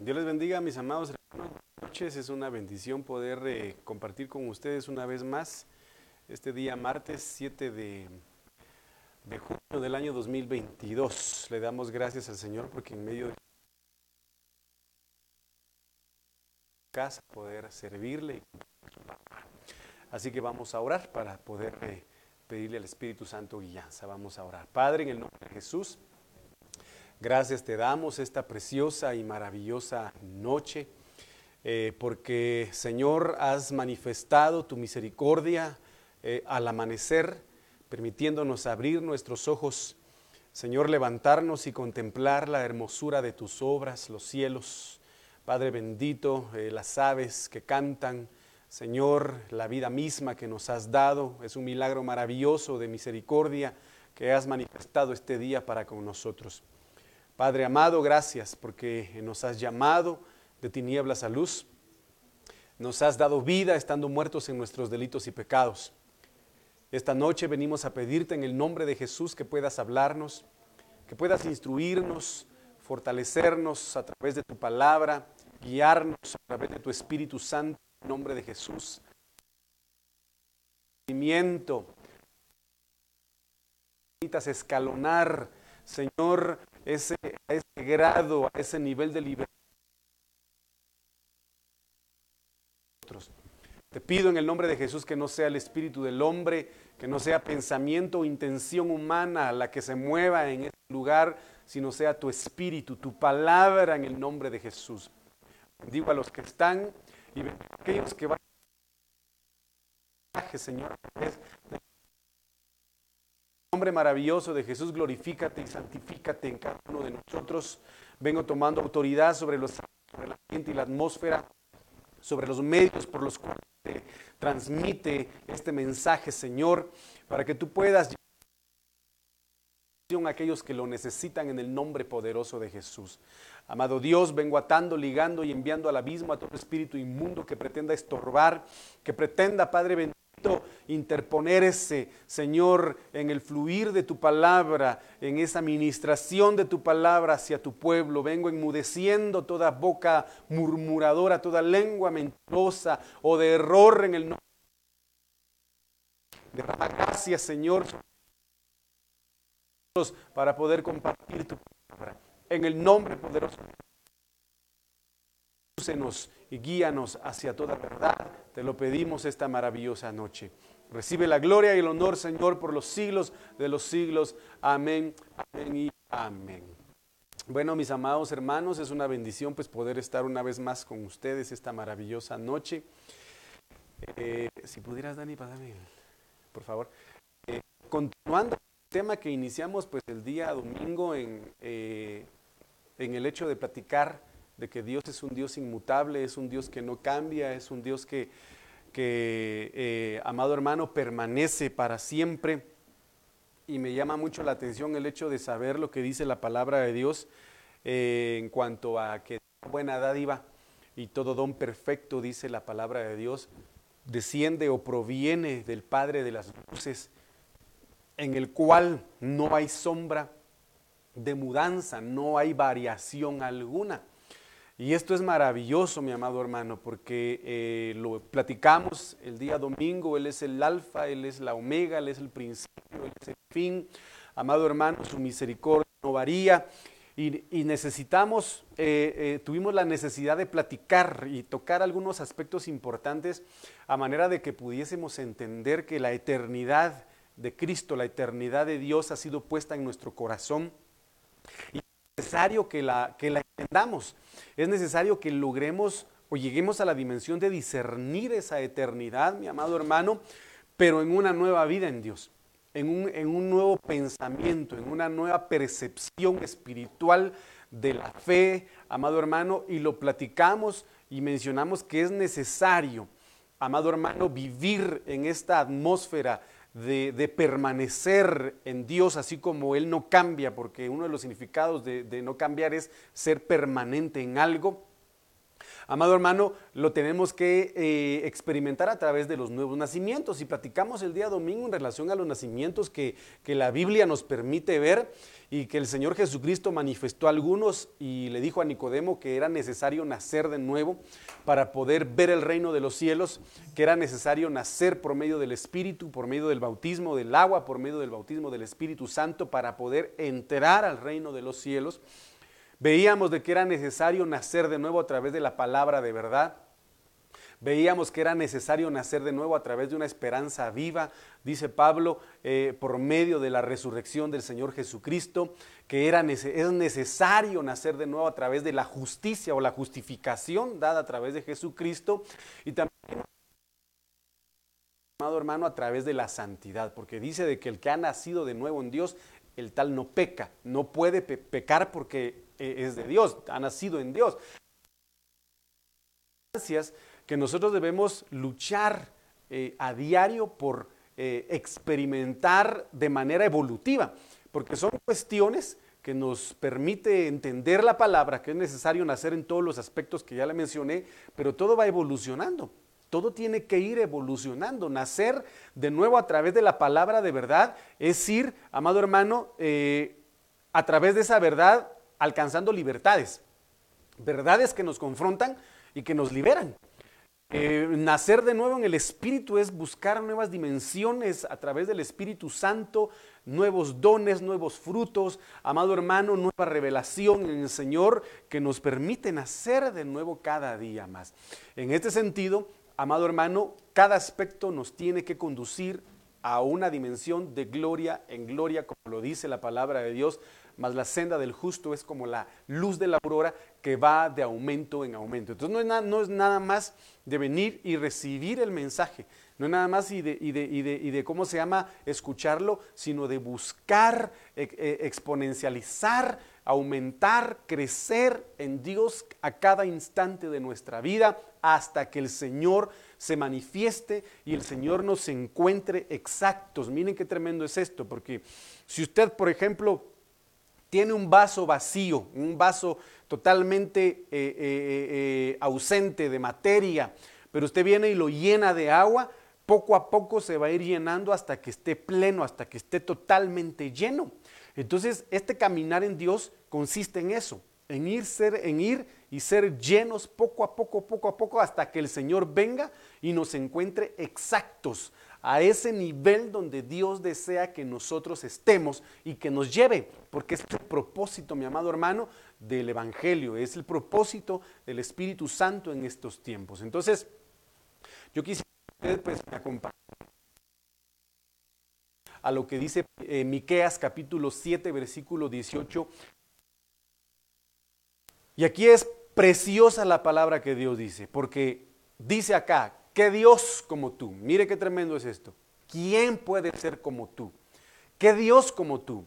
Dios les bendiga, mis amados hermanos. Noches. Es una bendición poder eh, compartir con ustedes una vez más este día martes 7 de, de junio del año 2022. Le damos gracias al Señor porque en medio de casa poder servirle. Así que vamos a orar para poder eh, pedirle al Espíritu Santo guianza. Vamos a orar. Padre, en el nombre de Jesús. Gracias te damos esta preciosa y maravillosa noche, eh, porque Señor has manifestado tu misericordia eh, al amanecer, permitiéndonos abrir nuestros ojos, Señor, levantarnos y contemplar la hermosura de tus obras, los cielos, Padre bendito, eh, las aves que cantan, Señor, la vida misma que nos has dado, es un milagro maravilloso de misericordia que has manifestado este día para con nosotros. Padre amado, gracias porque nos has llamado de tinieblas a luz. Nos has dado vida estando muertos en nuestros delitos y pecados. Esta noche venimos a pedirte en el nombre de Jesús que puedas hablarnos, que puedas instruirnos, fortalecernos a través de tu palabra, guiarnos a través de tu Espíritu Santo en nombre de Jesús. Escalonar, Señor, ese, a ese grado, a ese nivel de libertad. Te pido en el nombre de Jesús que no sea el espíritu del hombre, que no sea pensamiento o intención humana la que se mueva en este lugar, sino sea tu espíritu, tu palabra en el nombre de Jesús. Digo a los que están y a aquellos que van Señor, nombre maravilloso de Jesús, glorifícate y santifícate en cada uno de nosotros. Vengo tomando autoridad sobre, los, sobre la gente y la atmósfera, sobre los medios por los cuales se transmite este mensaje, Señor, para que tú puedas a aquellos que lo necesitan en el nombre poderoso de Jesús. Amado Dios, vengo atando, ligando y enviando al abismo a todo espíritu inmundo que pretenda estorbar, que pretenda, Padre bendito, interponerse, Señor, en el fluir de tu palabra, en esa ministración de tu palabra hacia tu pueblo. Vengo enmudeciendo toda boca murmuradora, toda lengua mentirosa o de error en el nombre. Derrama gracias, Señor, para poder compartir tu palabra. En el nombre poderoso y guíanos hacia toda verdad. Te lo pedimos esta maravillosa noche. Recibe la gloria y el honor, Señor, por los siglos de los siglos. Amén, y amén. Bueno, mis amados hermanos, es una bendición pues poder estar una vez más con ustedes esta maravillosa noche. Eh, si pudieras, Dani, pásame, por favor. Eh, continuando el tema que iniciamos pues el día domingo en, eh, en el hecho de platicar de que Dios es un Dios inmutable, es un Dios que no cambia, es un Dios que, eh, amado hermano, permanece para siempre. Y me llama mucho la atención el hecho de saber lo que dice la palabra de Dios eh, en cuanto a que buena dádiva y todo don perfecto, dice la palabra de Dios, desciende o proviene del Padre de las luces, en el cual no hay sombra de mudanza, no hay variación alguna. Y esto es maravilloso, mi amado hermano, porque eh, lo platicamos el día domingo, Él es el alfa, Él es la omega, Él es el principio, Él es el fin. Amado hermano, su misericordia no varía. Y, necesitamos, eh, eh, tuvimos la necesidad de platicar y tocar algunos aspectos importantes a manera de que pudiésemos entender que la eternidad de Cristo, la eternidad de Dios ha sido puesta en nuestro corazón. Necesario que la, que la entendamos. Es necesario que logremos o lleguemos a la dimensión de discernir esa eternidad, mi amado hermano, pero en una nueva vida en Dios, en un, en un nuevo pensamiento, en una nueva percepción espiritual de la fe, amado hermano, y lo platicamos y mencionamos que es necesario, amado hermano, vivir en esta atmósfera de, permanecer en Dios así como Él no cambia, porque uno de los significados de, no cambiar es ser permanente en algo. amado hermano, lo tenemos que eh, experimentar a través de los nuevos nacimientos. Y platicamos el día domingo en relación a los nacimientos que, que la Biblia nos permite ver y que el Señor Jesucristo manifestó a algunos y le dijo a Nicodemo que era necesario nacer de nuevo para poder ver el reino de los cielos, que era necesario nacer por medio del Espíritu, por medio del bautismo del agua, por medio del bautismo del Espíritu Santo para poder entrar al reino de los cielos. Veíamos de que era necesario nacer de nuevo a través de la palabra de verdad. Veíamos que era necesario nacer de nuevo a través de una esperanza viva, dice Pablo, eh, por medio de la resurrección del Señor Jesucristo, que era, es necesario nacer de nuevo a través de la justicia o la justificación dada a través de Jesucristo y también amado hermano, a través de la santidad, porque dice de que el que ha nacido de nuevo en Dios, el tal no peca, no puede pecar porque eh, es de Dios, ha nacido en Dios. Que nosotros debemos luchar eh, a diario por eh, experimentar de manera evolutiva, porque son cuestiones que nos permite entender la palabra, que es necesario nacer en todos los aspectos que ya le mencioné, pero todo va evolucionando. Todo tiene que ir evolucionando. Nacer de nuevo a través de la palabra de verdad es ir, amado hermano, eh, a través de esa verdad alcanzando libertades. Verdades que nos confrontan y que nos liberan. Eh, nacer de nuevo en el Espíritu es buscar nuevas dimensiones a través del Espíritu Santo, nuevos dones, nuevos frutos, amado hermano, nueva revelación en el Señor que nos permite nacer de nuevo cada día más. En este sentido, amado hermano, cada aspecto nos tiene que conducir a una dimensión de gloria en gloria, como lo dice la palabra de Dios, mas la senda del justo es como la luz de la aurora que va de aumento en aumento. Entonces no es, no es nada más de venir y recibir el mensaje, no es nada más y de, y de, y de, y de cómo se llama escucharlo, sino de buscar e, e, exponencializar aumentar, crecer en Dios a cada instante de nuestra vida hasta que el Señor se manifieste y el Señor nos encuentre exactos. Miren qué tremendo es esto, porque si usted, por ejemplo, tiene un vaso vacío, un vaso totalmente eh, eh, eh, ausente de materia, pero usted viene y lo llena de agua, poco a poco se va a ir llenando hasta que esté pleno, hasta que esté totalmente lleno. Entonces, este caminar en Dios consiste en eso, en ir, ser, en ir y ser llenos poco a poco, poco a poco, hasta que el Señor venga y nos encuentre exactos a ese nivel donde Dios desea que nosotros estemos y que nos lleve, porque es el propósito, mi amado hermano, del Evangelio, es el propósito del Espíritu Santo en estos tiempos. Entonces, yo quisiera que ustedes pues, me acompañen a lo que dice eh, Miqueas capítulo 7, versículo 18. Y aquí es preciosa la palabra que Dios dice, porque dice acá, ¿qué Dios como tú? Mire qué tremendo es esto. ¿Quién puede ser como tú? ¿Qué Dios como tú?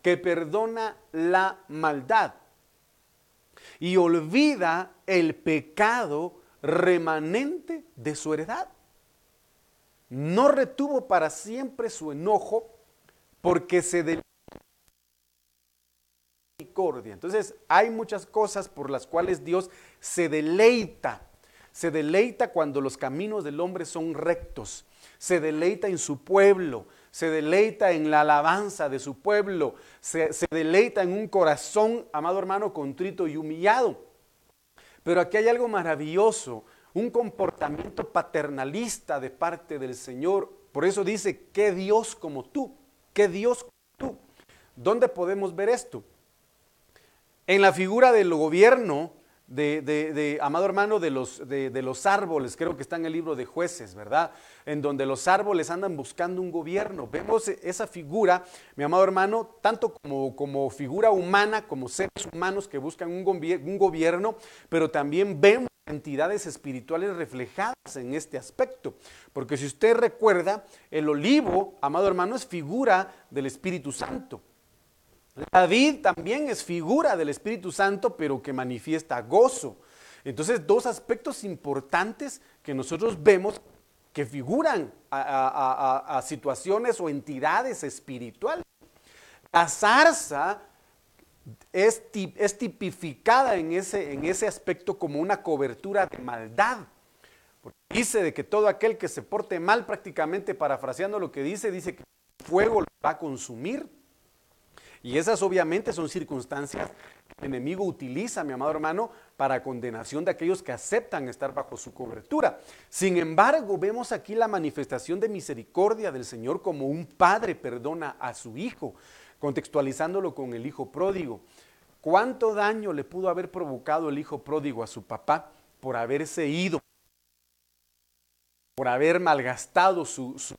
Que perdona la maldad y olvida el pecado remanente de su heredad no retuvo para siempre su enojo porque se deleita Entonces, hay muchas cosas por las cuales Dios se deleita. Se deleita cuando los caminos del hombre son rectos. Se deleita en su pueblo. Se deleita en la alabanza de su pueblo. Se, deleita en un corazón, amado hermano, contrito y humillado. Pero aquí hay algo maravilloso un comportamiento paternalista de parte del Señor. Por eso dice, ¿qué Dios como tú? ¿Qué Dios como tú? ¿Dónde podemos ver esto? En la figura del gobierno de, amado hermano, de los, de, los árboles, creo que está en el libro de jueces, ¿verdad? En donde los árboles andan buscando un gobierno. Vemos esa figura, mi amado hermano, tanto como, como figura humana, como seres humanos que buscan un gobierno, pero también vemos entidades espirituales reflejadas en este aspecto. Porque si usted recuerda, el olivo, amado hermano, es figura del Espíritu Santo. La vid también es figura del Espíritu Santo, pero que manifiesta gozo. Entonces, dos aspectos importantes que nosotros vemos que figuran a, situaciones o entidades espirituales. La zarza es, es tipificada en ese, en ese aspecto como una cobertura de maldad. Porque dice de que todo aquel que se porte mal, prácticamente parafraseando lo que dice, dice que el fuego lo va a consumir. Y esas obviamente son circunstancias que el enemigo utiliza, mi amado hermano, para condenación de aquellos que aceptan estar bajo su cobertura. Sin embargo, vemos aquí la manifestación de misericordia del Señor como un padre perdona a su hijo, contextualizándolo con el hijo pródigo. ¿Cuánto daño le pudo haber provocado el hijo pródigo a su papá por haberse ido, por haber malgastado su, su,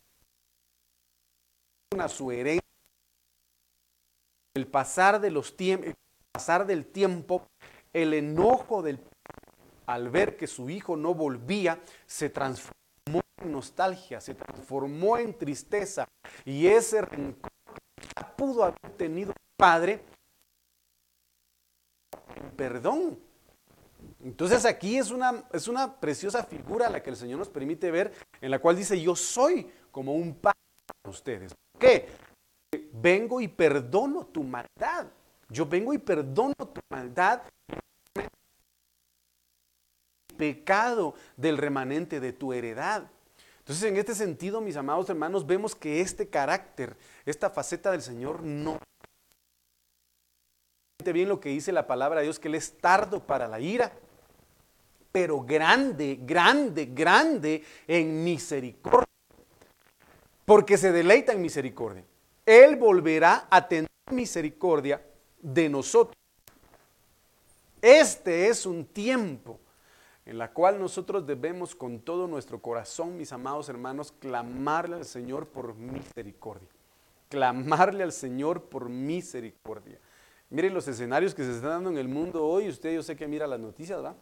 herencia? El pasar del tiempo, el enojo del al ver que su hijo no volvía, se transformó en nostalgia, se transformó en tristeza. Y ese rencor que pudo haber tenido el padre, perdón. Entonces aquí es una, es una preciosa figura la que el Señor nos permite ver, en la cual dice, yo soy como un padre para ustedes. ¿Por qué? Vengo y perdono tu maldad. Yo vengo y perdono tu maldad, pecado del remanente de tu heredad. Entonces, en este sentido, mis amados hermanos, vemos que este carácter, esta faceta del Señor no bien lo que dice la palabra de Dios, que Él es tardo para la ira, pero grande, grande, grande en misericordia. Porque se deleita en misericordia. Él volverá a tener misericordia de nosotros. Este es un tiempo en la cual nosotros debemos con todo nuestro corazón, mis amados hermanos, clamarle al Señor por misericordia. Clamarle al Señor por misericordia. Miren los escenarios que se están dando en el mundo hoy. Usted yo sé que mira las noticias, ¿verdad?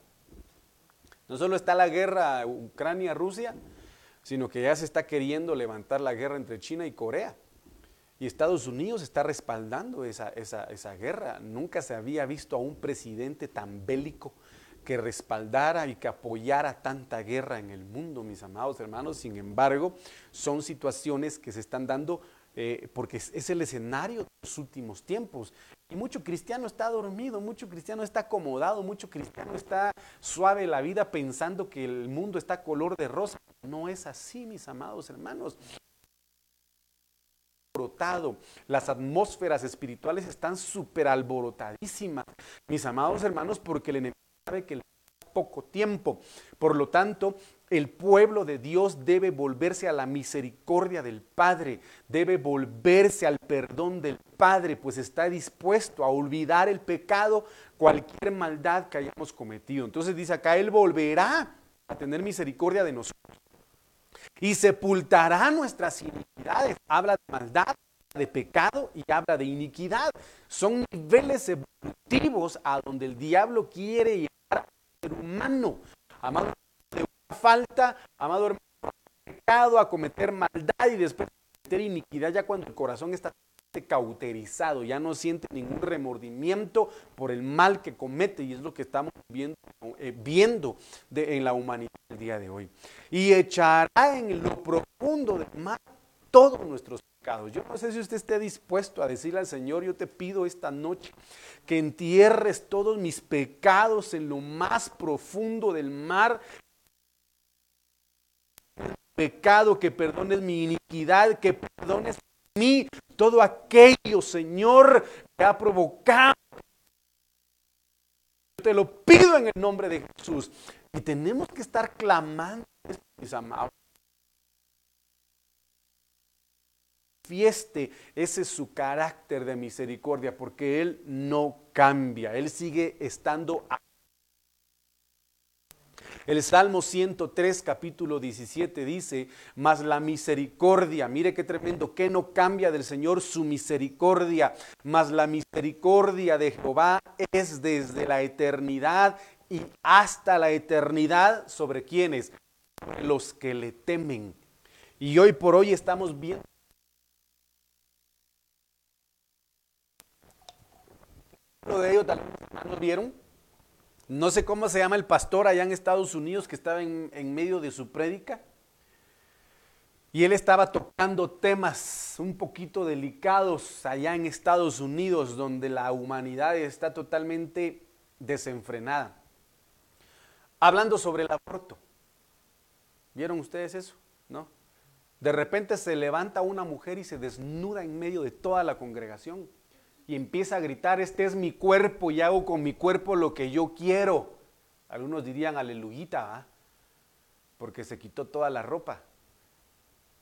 No solo está la guerra Ucrania-Rusia, sino que ya se está queriendo levantar la guerra entre China y Corea. Y Estados Unidos está respaldando esa, esa, guerra. Nunca se había visto a un presidente tan bélico que respaldara y que apoyara tanta guerra en el mundo, mis amados hermanos. Sin embargo, son situaciones que se están dando eh, porque es, el escenario de los últimos tiempos. Y mucho cristiano está dormido, mucho cristiano está acomodado, mucho cristiano está suave la vida pensando que el mundo está color de rosa. No es así, mis amados hermanos alborotado. Las atmósferas espirituales están súper alborotadísimas, mis amados hermanos, porque el enemigo sabe que le poco tiempo. Por lo tanto, el pueblo de Dios debe volverse a la misericordia del Padre, debe volverse al perdón del Padre, pues está dispuesto a olvidar el pecado, cualquier maldad que hayamos cometido. Entonces dice acá, Él volverá a tener misericordia de nosotros y sepultará nuestras iniquidades. Habla de maldad, de pecado y habla de iniquidad. Son niveles evolutivos a donde el diablo quiere llevar al ser humano. Amado, de una falta, amado hermano, pecado, a cometer maldad y después cometer iniquidad ya cuando el corazón está cauterizado, ya no siente ningún remordimiento por el mal que comete y es lo que estamos viendo, eh, en la humanidad el día de hoy. Y echará en lo profundo del mar todos nuestros pecados. Yo no sé si usted esté dispuesto a decirle al Señor, yo te pido esta noche que entierres todos mis pecados en lo más profundo del mar pecado, que perdones mi iniquidad, que perdones mí todo aquello, Señor, que ha provocado. Te lo pido en el nombre de Jesús. Y tenemos que estar clamando, mis amados. Fieste, ese es su carácter de misericordia, porque Él no cambia, Él sigue estando el Salmo 103, capítulo 17 dice, mas la misericordia, mire qué tremendo, que no cambia del Señor su misericordia, mas la misericordia de Jehová es desde la eternidad y hasta la eternidad sobre quienes, los que le temen. Y hoy por hoy estamos viendo de ellos, tal vez vieron, no sé cómo se llama el pastor allá en Estados Unidos que estaba en, medio de su prédica. Y él estaba tocando temas un poquito delicados allá en Estados Unidos, donde la humanidad está totalmente desenfrenada. Hablando sobre el aborto. ¿Vieron ustedes eso? ¿No? De repente se levanta una mujer y se desnuda en medio de toda la congregación y empieza a gritar, este es mi cuerpo y hago con mi cuerpo lo que yo quiero. Algunos dirían aleluyita, porque se quitó toda la ropa.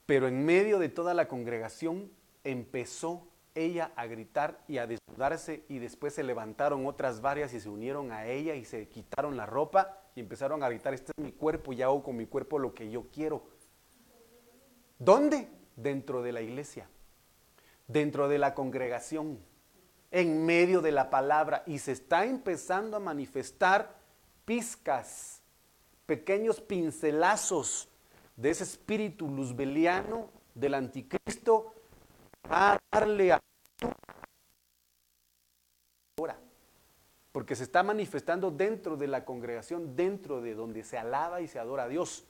Pero en medio de toda la congregación empezó ella a gritar y a desnudarse y después se levantaron otras varias y se unieron a ella y se quitaron la ropa y empezaron a gritar, este es mi cuerpo y hago con mi cuerpo lo que yo quiero. ¿Dónde? Dentro de la iglesia, dentro de la congregación, en medio de la palabra y se está empezando a manifestar pizcas, pequeños pincelazos de ese espíritu luzbeliano del anticristo a darle a ahora porque se está manifestando dentro de la congregación, dentro de donde se alaba y se adora a Dios.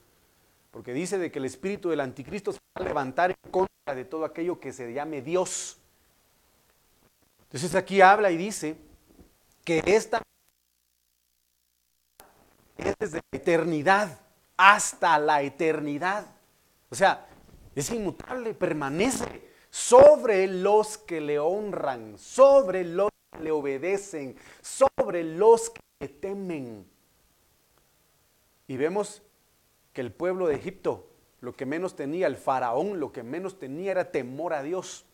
Porque dice de que el espíritu del anticristo se va a levantar en contra de todo aquello que se llame Dios. Entonces aquí habla y dice que esta es desde la eternidad hasta la eternidad. O sea, es inmutable, permanece sobre los que le honran, sobre los que le obedecen, sobre los que le temen. Y vemos que el pueblo de Egipto, lo que menos tenía, el faraón, lo que menos tenía era temor a Dios.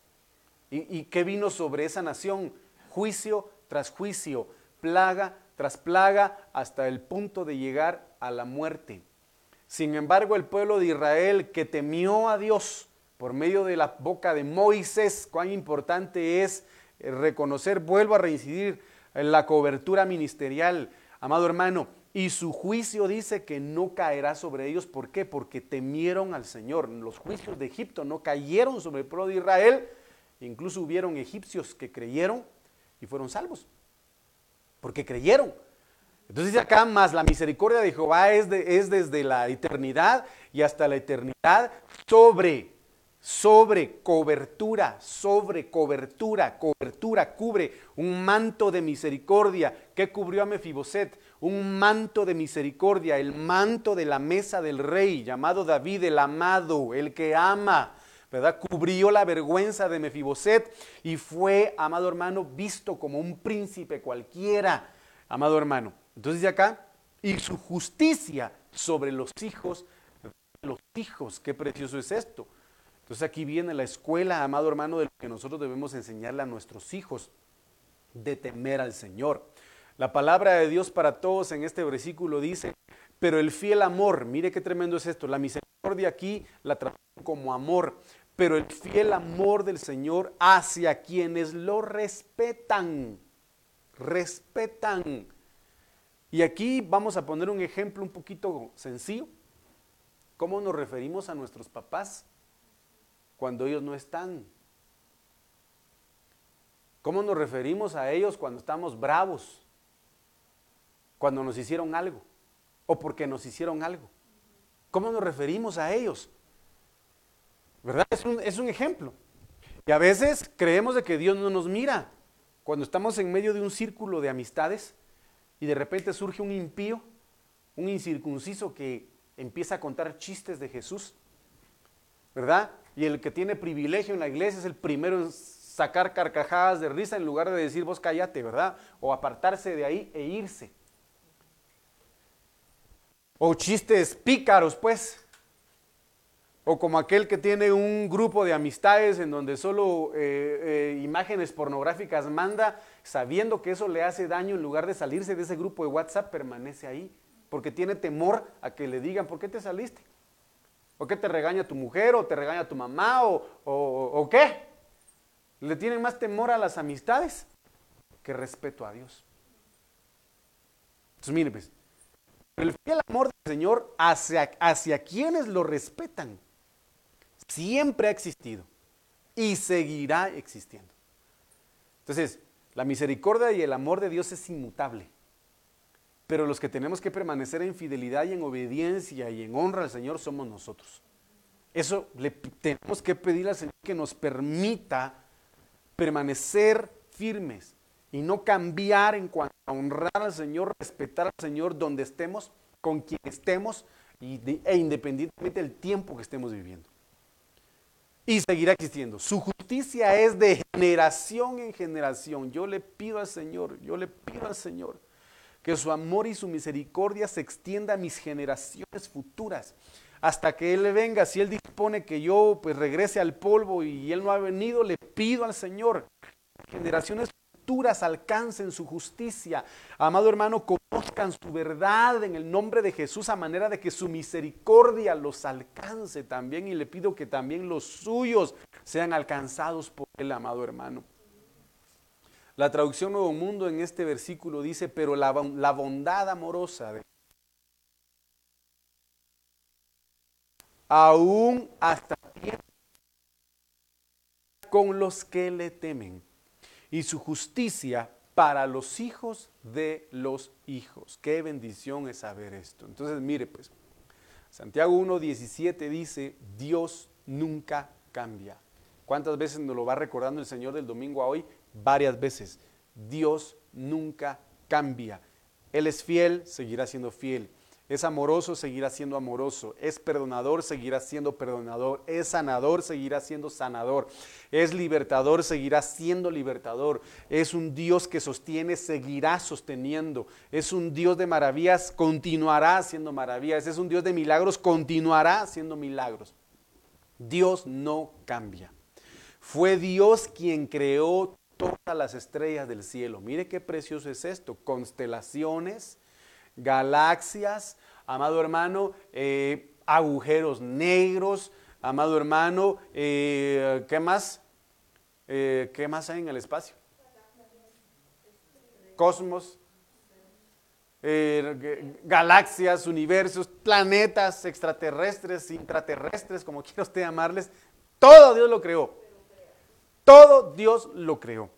¿Y, y qué vino sobre esa nación? Juicio tras juicio, plaga tras plaga, hasta el punto de llegar a la muerte. Sin embargo, el pueblo de Israel que temió a Dios por medio de la boca de Moisés, cuán importante es eh, reconocer, vuelvo a reincidir, en la cobertura ministerial, amado hermano, y su juicio dice que no caerá sobre ellos. ¿Por qué? Porque temieron al Señor. Los juicios de Egipto no cayeron sobre el pueblo de Israel. Incluso hubieron egipcios que creyeron y fueron salvos. Porque creyeron. Entonces dice acá, más la misericordia de Jehová es, es desde la eternidad y hasta la eternidad sobre, sobre cobertura, sobre cobertura, cobertura, cubre un manto de misericordia. que cubrió a Mefiboset? Un manto de misericordia, el manto de la mesa del rey, llamado David el amado, el que ama. ¿Verdad? Cubrió la vergüenza de Mefiboset y fue, amado hermano, visto como un príncipe cualquiera, amado hermano. Entonces dice acá, y su justicia sobre los hijos, los hijos, qué precioso es esto. Entonces aquí viene la escuela, amado hermano, de lo que nosotros debemos enseñarle a nuestros hijos, de temer al Señor. La palabra de Dios para todos en este versículo dice, pero el fiel amor, mire qué tremendo es esto, la misericordia aquí la tratamos como amor, pero el fiel amor del Señor hacia quienes lo respetan, respetan. Y aquí vamos a poner un ejemplo un poquito sencillo. ¿Cómo nos referimos a nuestros papás cuando ellos no están? ¿Cómo nos referimos a ellos cuando estamos bravos? Cuando nos hicieron algo o porque nos hicieron algo. ¿Cómo nos referimos a ellos? ¿Verdad? Es un, es un ejemplo. Y a veces creemos de que Dios no nos mira. Cuando estamos en medio de un círculo de amistades, y de repente surge un impío, un incircunciso que empieza a contar chistes de Jesús, ¿verdad? Y el que tiene privilegio en la iglesia es el primero en sacar carcajadas de risa en lugar de decir vos cállate, ¿verdad? O apartarse de ahí e irse. O chistes pícaros, pues. O como aquel que tiene un grupo de amistades en donde solo eh, eh, imágenes pornográficas manda, sabiendo que eso le hace daño, en lugar de salirse de ese grupo de WhatsApp, permanece ahí, porque tiene temor a que le digan, ¿por qué te saliste? ¿O qué te regaña tu mujer? ¿O te regaña tu mamá? ¿O, o qué? Le tienen más temor a las amistades que respeto a Dios. Entonces, mire, pues, el fiel amor del Señor hacia, hacia quienes lo respetan siempre ha existido y seguirá existiendo. Entonces, la misericordia y el amor de Dios es inmutable. Pero los que tenemos que permanecer en fidelidad y en obediencia y en honra al Señor somos nosotros. Eso le tenemos que pedir al Señor que nos permita permanecer firmes y no cambiar en cuanto a honrar al Señor, respetar al Señor donde estemos, con quien estemos y e independientemente del tiempo que estemos viviendo. Y seguirá existiendo. Su justicia es de generación en generación. Yo le pido al Señor, yo le pido al Señor que su amor y su misericordia se extienda a mis generaciones futuras hasta que Él venga. Si Él dispone que yo pues regrese al polvo y Él no ha venido, le pido al Señor. Generaciones alcancen su justicia. Amado hermano, conozcan su verdad en el nombre de Jesús a manera de que su misericordia los alcance también. Y le pido que también los suyos sean alcanzados por Él, amado hermano. La traducción Nuevo Mundo en este versículo dice, pero la, la bondad amorosa de aún hasta con los que le temen, y su justicia para los hijos de los hijos. Qué bendición es saber esto. Entonces, mire pues, Santiago 1.17 dice, Dios nunca cambia. ¿Cuántas veces nos lo va recordando el Señor del domingo a hoy? Varias veces. Dios nunca cambia. Él es fiel, seguirá siendo fiel. Es amoroso, seguirá siendo amoroso. Es perdonador, seguirá siendo perdonador. Es sanador, seguirá siendo sanador. Es libertador, seguirá siendo libertador. Es un Dios que sostiene, seguirá sosteniendo. Es un Dios de maravillas, continuará haciendo maravillas. Es un Dios de milagros, continuará haciendo milagros. Dios no cambia. Fue Dios quien creó todas las estrellas del cielo. Mire qué precioso es esto. Constelaciones galaxias, amado hermano, eh, agujeros negros, amado hermano, eh, ¿qué más? Eh, ¿Qué más hay en el espacio? Cosmos, galaxias, universos, planetas extraterrestres, intraterrestres, como quiera usted llamarles. Todo Dios lo creó. Todo Dios lo creó.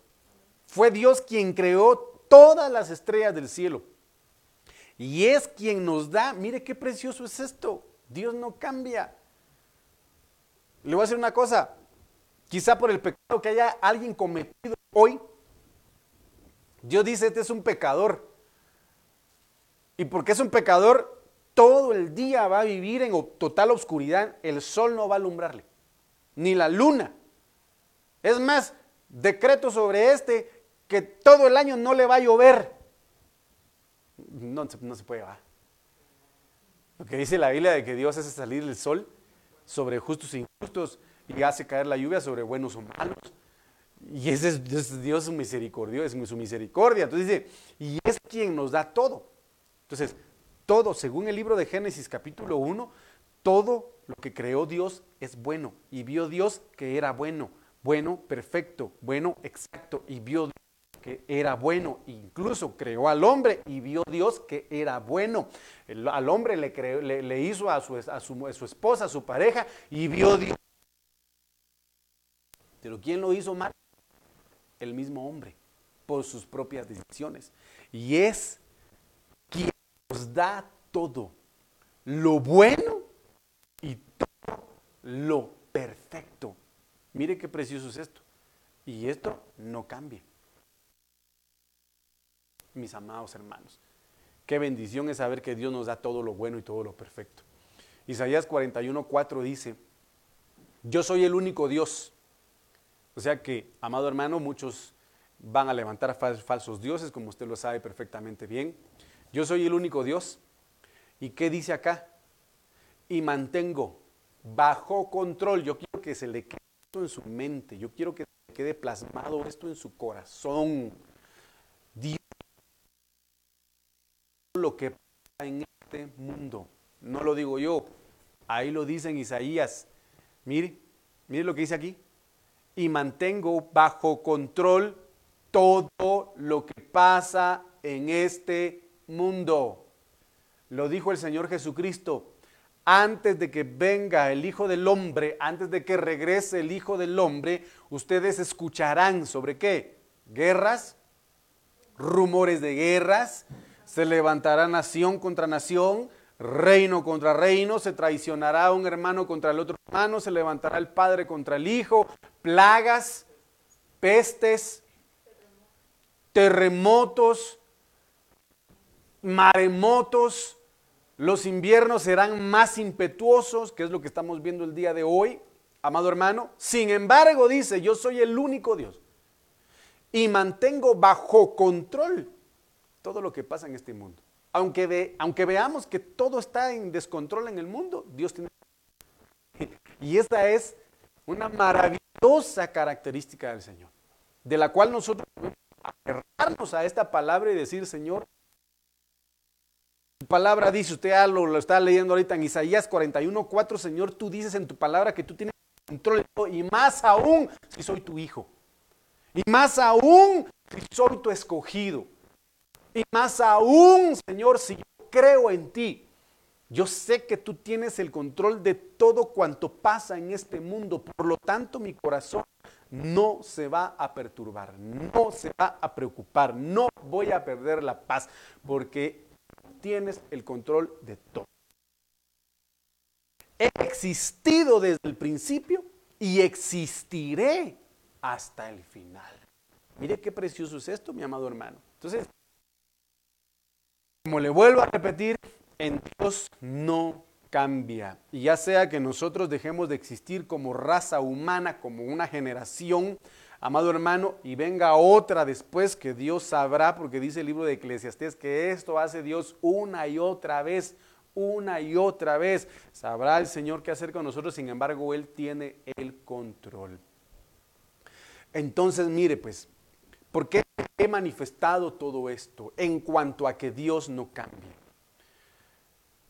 Fue Dios quien creó todas las estrellas del cielo. Y es quien nos da, mire qué precioso es esto. Dios no cambia. Le voy a decir una cosa, quizá por el pecado que haya alguien cometido hoy, Dios dice, este es un pecador. Y porque es un pecador, todo el día va a vivir en total oscuridad, el sol no va a alumbrarle, ni la luna. Es más, decreto sobre este que todo el año no le va a llover no, no se puede. ¿va? Lo que dice la Biblia de que Dios hace salir el sol sobre justos e injustos y hace caer la lluvia sobre buenos o malos. Y ese es, Dios su misericordia, es su misericordia. Entonces dice, y es quien nos da todo. Entonces, todo, según el libro de Génesis capítulo 1, todo lo que creó Dios es bueno. Y vio Dios que era bueno, bueno, perfecto, bueno, exacto. Y vio Dios que era bueno. Incluso creó al hombre y vio Dios que era bueno. al hombre le, le, hizo a su esposa, a su pareja, y vio Dios. Pero ¿quién lo hizo mal? El mismo hombre, por sus propias decisiones. Y es quien nos da todo, lo bueno y todo lo perfecto. Mire qué precioso es esto. Y esto no cambia mis amados hermanos. Qué bendición es saber que Dios nos da todo lo bueno y todo lo perfecto. Isaías 41, 4 dice, yo soy el único Dios. O sea que, amado hermano, muchos van a levantar falsos dioses, como usted lo sabe perfectamente bien. Yo soy el único Dios. ¿Y qué dice acá? Y mantengo bajo control. Yo quiero que se le quede esto en su mente. Yo quiero que se quede plasmado esto en su corazón. Dios lo que pasa en este mundo. No lo digo yo, ahí lo dice en Isaías. Mire, mire lo que dice aquí. Y mantengo bajo control todo lo que pasa en este mundo. Lo dijo el Señor Jesucristo. Antes de que venga el Hijo del Hombre, antes de que regrese el Hijo del Hombre, ustedes escucharán sobre qué? Guerras, rumores de guerras, se levantará nación contra nación, reino contra reino, se traicionará un hermano contra el otro hermano, se levantará el padre contra el hijo, plagas, pestes, terremotos, maremotos, los inviernos serán más impetuosos, que es lo que estamos viendo el día de hoy, amado hermano. Sin embargo, dice, yo soy el único Dios y mantengo bajo control todo lo que pasa en este mundo. Aunque, aunque veamos que todo está en descontrol en el mundo, Dios tiene... Y esta es una maravillosa característica del Señor, de la cual nosotros podemos aferrarnos a esta palabra y decir, Señor, tu palabra dice, usted ya lo, lo, está leyendo ahorita en Isaías 41, 4, Señor, tú dices en tu palabra que tú tienes control y más aún si soy tu hijo. Y más aún si soy tu escogido. Y más aún, Señor, si yo creo en ti, yo sé que tú tienes el control de todo cuanto pasa en este mundo. Por lo tanto, mi corazón no se va a perturbar, no se va a preocupar, no voy a perder la paz, porque tienes el control de todo. He existido desde el principio y existiré hasta el final. Mire qué precioso es esto, mi amado hermano. Entonces, como le vuelvo a repetir, en Dios no cambia. Y ya sea que nosotros dejemos de existir como raza humana, como una generación, amado hermano, y venga otra después que Dios sabrá, porque dice el libro de Eclesiastés que esto hace Dios una y otra vez, una y otra vez. Sabrá el Señor qué hacer con nosotros, sin embargo, Él tiene el control. Entonces, mire, pues, ¿por qué he manifestado todo esto en cuanto a que Dios no cambia?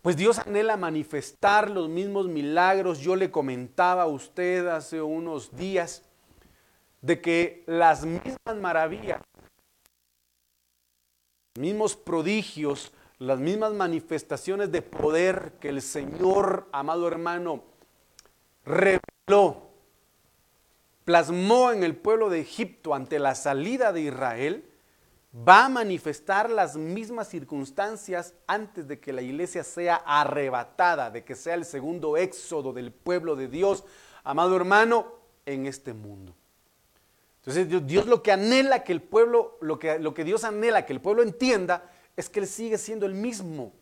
Pues Dios anhela manifestar los mismos milagros. Yo le comentaba a usted hace unos días de que las mismas maravillas, los mismos prodigios, las mismas manifestaciones de poder que el Señor, amado hermano, reveló plasmó en el pueblo de Egipto ante la salida de Israel, va a manifestar las mismas circunstancias antes de que la iglesia sea arrebatada, de que sea el segundo éxodo del pueblo de Dios, amado hermano, en este mundo. Entonces Dios, lo que anhela que el pueblo, lo que, lo que Dios anhela que el pueblo entienda es que Él sigue siendo el mismo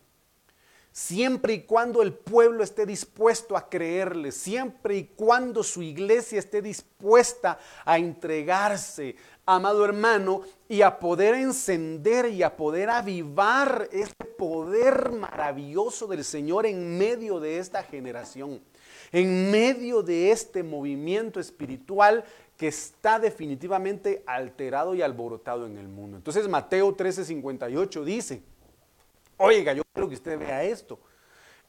siempre y cuando el pueblo esté dispuesto a creerle, siempre y cuando su iglesia esté dispuesta a entregarse, amado hermano, y a poder encender y a poder avivar este poder maravilloso del Señor en medio de esta generación, en medio de este movimiento espiritual que está definitivamente alterado y alborotado en el mundo. Entonces Mateo 13:58 dice, Oiga, yo quiero que usted vea esto.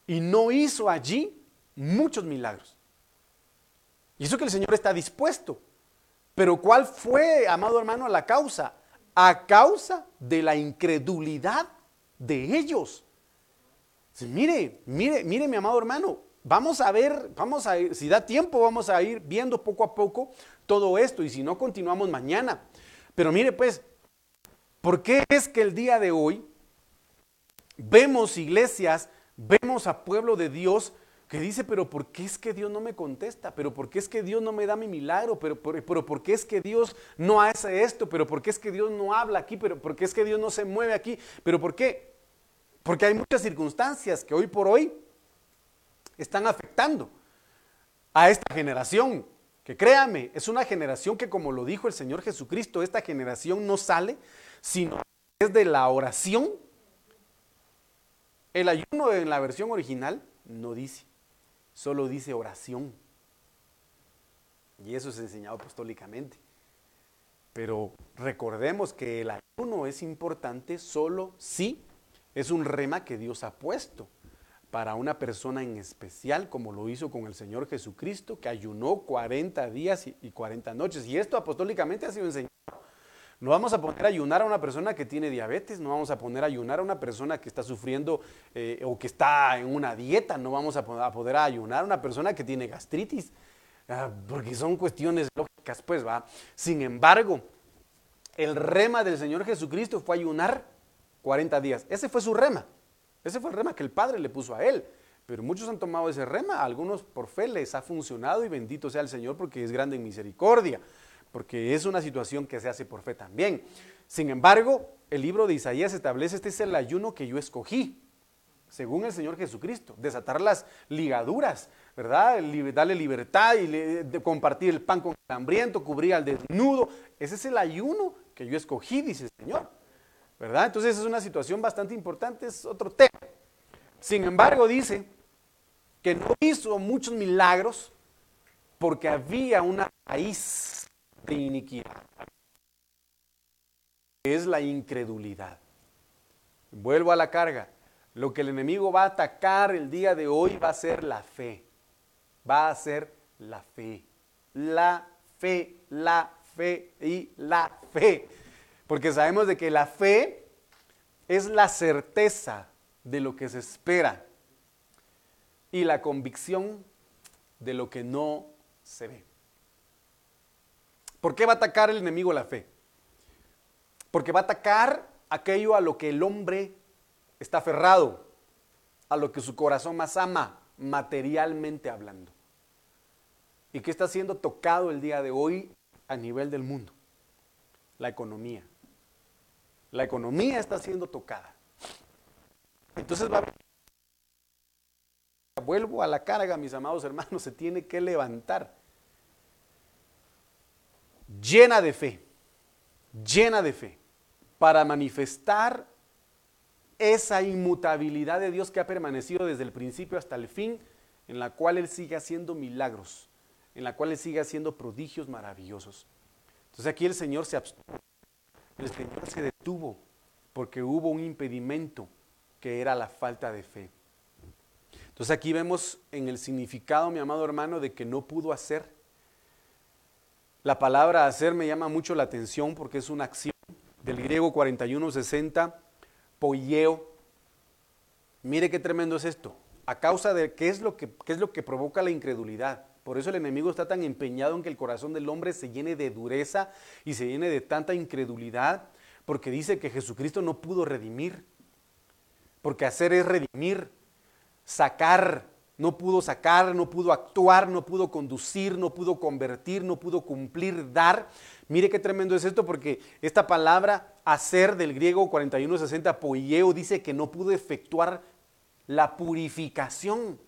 Y no hizo allí muchos milagros. Y eso que el Señor está dispuesto. Pero ¿cuál fue, amado hermano, la causa? A causa de la incredulidad de ellos. mire, mire, mire, mi amado hermano, vamos a ver, vamos a ir, si da tiempo, vamos a ir viendo poco a poco todo esto. Y si no, continuamos mañana. Pero mire, pues, ¿por qué es que el día de hoy Vemos iglesias, vemos a pueblo de Dios que dice, pero ¿por qué es que Dios no me contesta? ¿Pero por qué es que Dios no me da mi milagro? ¿Pero por, qué es que Dios no hace esto? ¿Pero por qué es que Dios no habla aquí? ¿Pero por qué es que Dios no se mueve aquí? ¿Pero por qué? Porque hay muchas circunstancias que hoy por hoy están afectando a esta generación. Que créame, es una generación que como lo dijo el Señor Jesucristo, esta generación no sale sino es de la oración el ayuno en la versión original no dice, solo dice oración. Y eso es enseñado apostólicamente. Pero recordemos que el ayuno es importante solo si es un rema que Dios ha puesto para una persona en especial, como lo hizo con el Señor Jesucristo, que ayunó 40 días y 40 noches. Y esto apostólicamente ha sido enseñado no vamos a poner a ayunar a una persona que tiene diabetes, no vamos a poner a ayunar a una persona que está sufriendo eh, o que está en una dieta, no vamos a poder ayunar a una persona que tiene gastritis, ah, porque son cuestiones lógicas, pues va. Sin embargo, el rema del Señor Jesucristo fue ayunar 40 días. Ese fue su rema. Ese fue el rema que el Padre le puso a él. Pero muchos han tomado ese rema, algunos por fe les ha funcionado y bendito sea el Señor porque es grande en misericordia, porque es una situación que se hace por fe también. Sin embargo, el libro de Isaías establece este es el ayuno que yo escogí, según el Señor Jesucristo, desatar las ligaduras, ¿verdad? Darle libertad y compartir el pan con el hambriento, cubrir al desnudo. Ese es el ayuno que yo escogí, dice el Señor, ¿verdad? Entonces es una situación bastante importante, es otro tema. Sin embargo, dice que no hizo muchos milagros porque había una raíz de iniquidad. Es la incredulidad. Vuelvo a la carga. Lo que el enemigo va a atacar el día de hoy va a ser la fe. Va a ser la fe. La fe, la fe y la fe. Porque sabemos de que la fe es la certeza de lo que se espera y la convicción de lo que no se ve. ¿Por qué va a atacar el enemigo la fe? Porque va a atacar aquello a lo que el hombre está aferrado, a lo que su corazón más ama, materialmente hablando. ¿Y qué está siendo tocado el día de hoy a nivel del mundo? La economía. La economía está siendo tocada. Entonces va a Vuelvo a la carga, mis amados hermanos, se tiene que levantar. Llena de fe, llena de fe, para manifestar esa inmutabilidad de Dios que ha permanecido desde el principio hasta el fin, en la cual Él sigue haciendo milagros, en la cual Él sigue haciendo prodigios maravillosos. Entonces aquí el Señor se abstuvo, el Señor se detuvo, porque hubo un impedimento que era la falta de fe. Entonces aquí vemos en el significado, mi amado hermano, de que no pudo hacer. La palabra hacer me llama mucho la atención porque es una acción del griego 4160, poieo. Mire qué tremendo es esto. A causa de qué es lo que, qué es lo que provoca la incredulidad. Por eso el enemigo está tan empeñado en que el corazón del hombre se llene de dureza y se llene de tanta incredulidad, porque dice que Jesucristo no pudo redimir. Porque hacer es redimir, sacar. No pudo sacar, no pudo actuar, no pudo conducir, no pudo convertir, no pudo cumplir, dar. Mire qué tremendo es esto, porque esta palabra hacer del griego 4160 poieo dice que no pudo efectuar la purificación.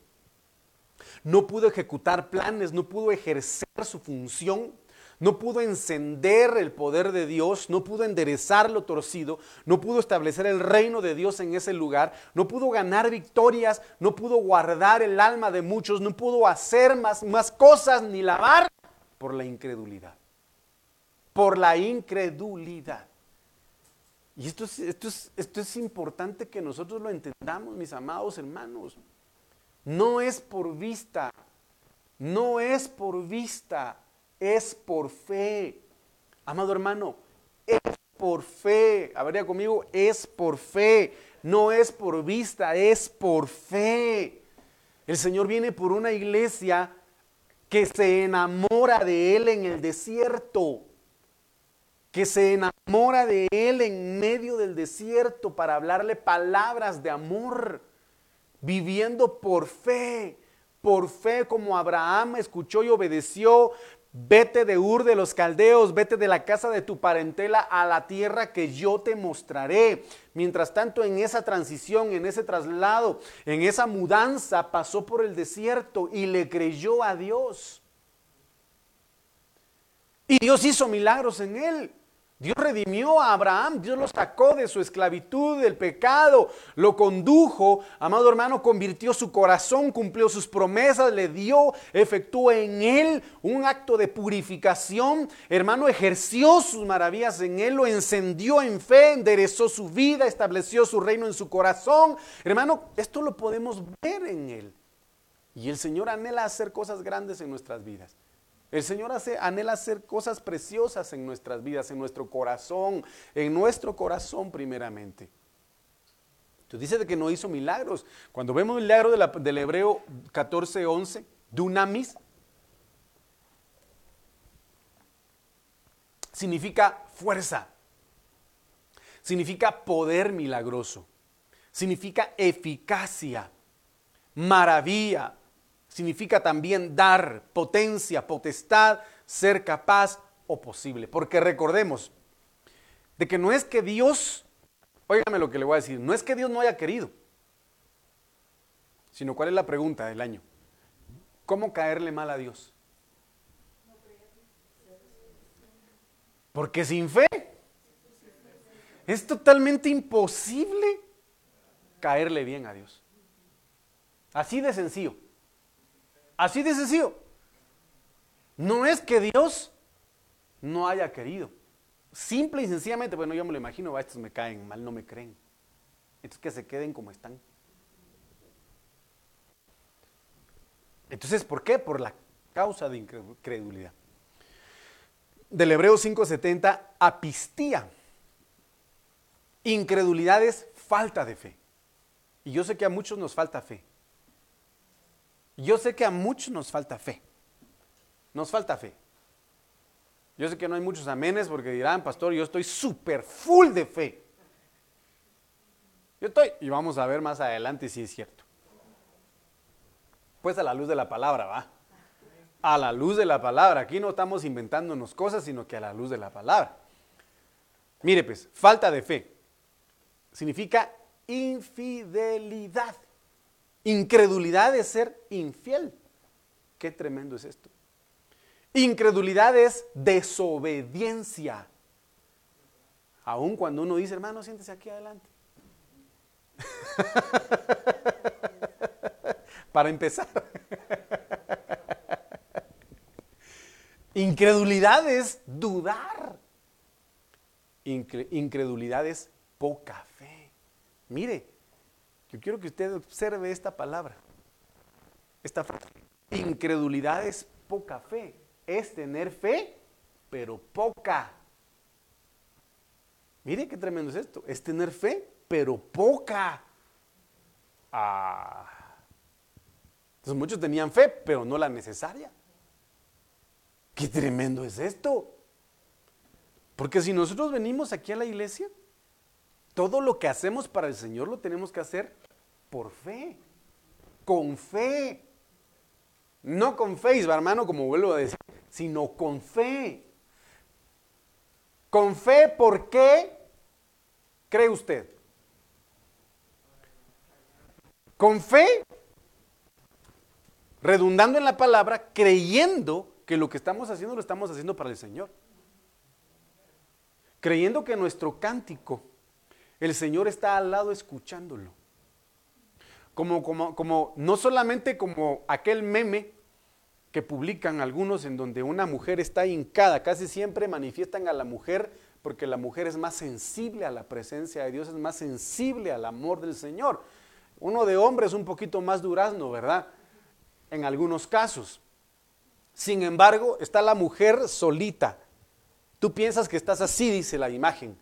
No pudo ejecutar planes, no pudo ejercer su función no pudo encender el poder de Dios, no pudo enderezar lo torcido, no pudo establecer el reino de Dios en ese lugar, no pudo ganar victorias, no pudo guardar el alma de muchos, no pudo hacer más, más cosas ni lavar por la incredulidad. Por la incredulidad. Y esto es, esto, es, esto es importante que nosotros lo entendamos, mis amados hermanos. No es por vista, no es por vista es por fe. Amado hermano, es por fe. A conmigo, es por fe. No es por vista, es por fe. El Señor viene por una iglesia que se enamora de Él en el desierto, que se enamora de Él en medio del desierto para hablarle palabras de amor, viviendo por fe, por fe como Abraham escuchó y obedeció, Vete de Ur de los Caldeos, vete de la casa de tu parentela a la tierra que yo te mostraré. Mientras tanto, en esa transición, en ese traslado, en esa mudanza, pasó por el desierto y le creyó a Dios. Y Dios hizo milagros en él. Dios redimió a Abraham, Dios lo sacó de su esclavitud, del pecado, lo condujo, amado hermano, convirtió su corazón, cumplió sus promesas, le dio, efectuó en él un acto de purificación, hermano, ejerció sus maravillas en él, lo encendió en fe, enderezó su vida, estableció su reino en su corazón. Hermano, esto lo podemos ver en él. Y el Señor anhela hacer cosas grandes en nuestras vidas. El Señor hace, anhela hacer cosas preciosas en nuestras vidas, en nuestro corazón, en nuestro corazón primeramente. Entonces dice de que no hizo milagros. Cuando vemos milagro del Hebreo 14:11, dunamis, significa fuerza, significa poder milagroso, significa eficacia, maravilla, significa también dar, potencia, potestad, ser capaz o posible. Porque recordemos de que no es que Dios, óigame lo que le voy a decir, no es que Dios no haya querido, sino cuál es la pregunta del año. ¿Cómo caerle mal a Dios? Porque sin fe es totalmente imposible caerle bien a Dios. Así de sencillo. Así de sencillo. No es que Dios no haya querido. Simple y sencillamente, bueno, yo me lo imagino, estos me caen mal, no me creen. Entonces que se queden como están. Entonces, ¿por qué? Por la causa de incredulidad. Del Hebreo 5:70, apistía. Incredulidad es falta de fe. Y yo sé que a muchos nos falta fe. Yo sé que a muchos nos falta fe. Nos falta fe. Yo sé que no hay muchos amenes porque dirán, pastor, yo estoy súper full de fe. Yo estoy, y vamos a ver más adelante si es cierto. Pues a la luz de la palabra, va. A la luz de la palabra. Aquí no estamos inventándonos cosas, sino que a la luz de la palabra. Mire, pues, falta de fe significa infidelidad. Incredulidad es ser infiel. Qué tremendo es esto. Incredulidad es desobediencia. Aun cuando uno dice, hermano, siéntese aquí adelante. Para empezar. Incredulidad es dudar. incredulidad es poca fe. Mire, yo quiero que usted observe esta palabra. Esta. Incredulidad es poca fe es tener fe, pero poca. Mire qué tremendo es esto. Es tener fe, pero poca. Ah. Entonces muchos tenían fe, pero no la necesaria. Qué tremendo es esto. Porque si nosotros venimos aquí a la iglesia, todo lo que hacemos para el Señor lo tenemos que hacer por fe, con fe. No con fe, hermano, como vuelvo a decir, sino con fe. Con fe, ¿por qué cree usted? Con fe, redundando en la palabra, creyendo que lo que estamos haciendo lo estamos haciendo para el Señor. Creyendo que nuestro cántico, el Señor está al lado escuchándolo como, como, como, no solamente como aquel meme que publican algunos en donde una mujer está hincada, casi siempre manifiestan a la mujer porque la mujer es más sensible a la presencia de Dios, es más sensible al amor del Señor. Uno de hombre es un poquito más durazno, ¿verdad? En algunos casos. Sin embargo, está la mujer solita. Tú piensas que estás así, dice la imagen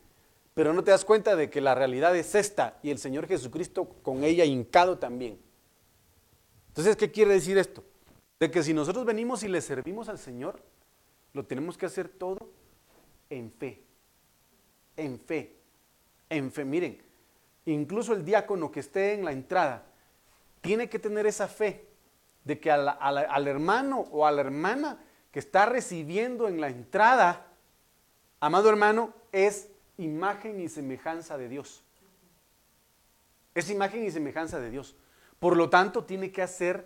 pero no te das cuenta de que la realidad es esta y el Señor Jesucristo con ella hincado también. Entonces, ¿qué quiere decir esto? De que si nosotros venimos y le servimos al Señor, lo tenemos que hacer todo en fe, en fe, en fe. Miren, incluso el diácono que esté en la entrada tiene que tener esa fe de que al hermano o a la hermana que está recibiendo en la entrada, amado hermano, es imagen y semejanza de Dios. Es imagen y semejanza de Dios. Por lo tanto, tiene que hacer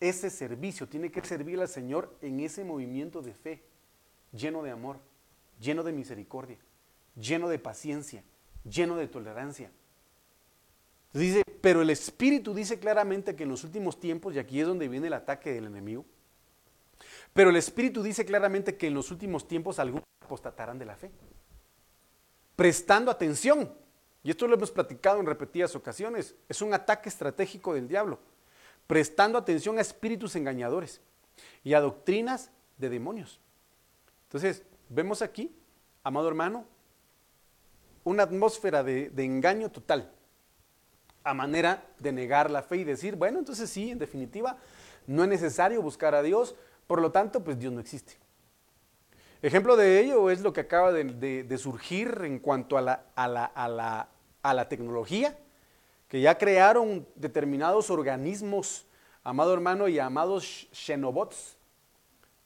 ese servicio, tiene que servir al Señor en ese movimiento de fe, lleno de amor, lleno de misericordia, lleno de paciencia, lleno de tolerancia. Dice, pero el Espíritu dice claramente que en los últimos tiempos, y aquí es donde viene el ataque del enemigo, pero el Espíritu dice claramente que en los últimos tiempos algunos apostatarán de la fe prestando atención. Y esto lo hemos platicado en repetidas ocasiones. Es un ataque estratégico del diablo. Prestando atención a espíritus engañadores y a doctrinas de demonios. Entonces, vemos aquí, amado hermano, una atmósfera de, de engaño total, a manera de negar la fe y decir, bueno, entonces sí, en definitiva, no es necesario buscar a Dios, por lo tanto, pues Dios no existe. Ejemplo de ello es lo que acaba de, surgir en cuanto a la, tecnología, que ya crearon determinados organismos, amado hermano, y llamados xenobots,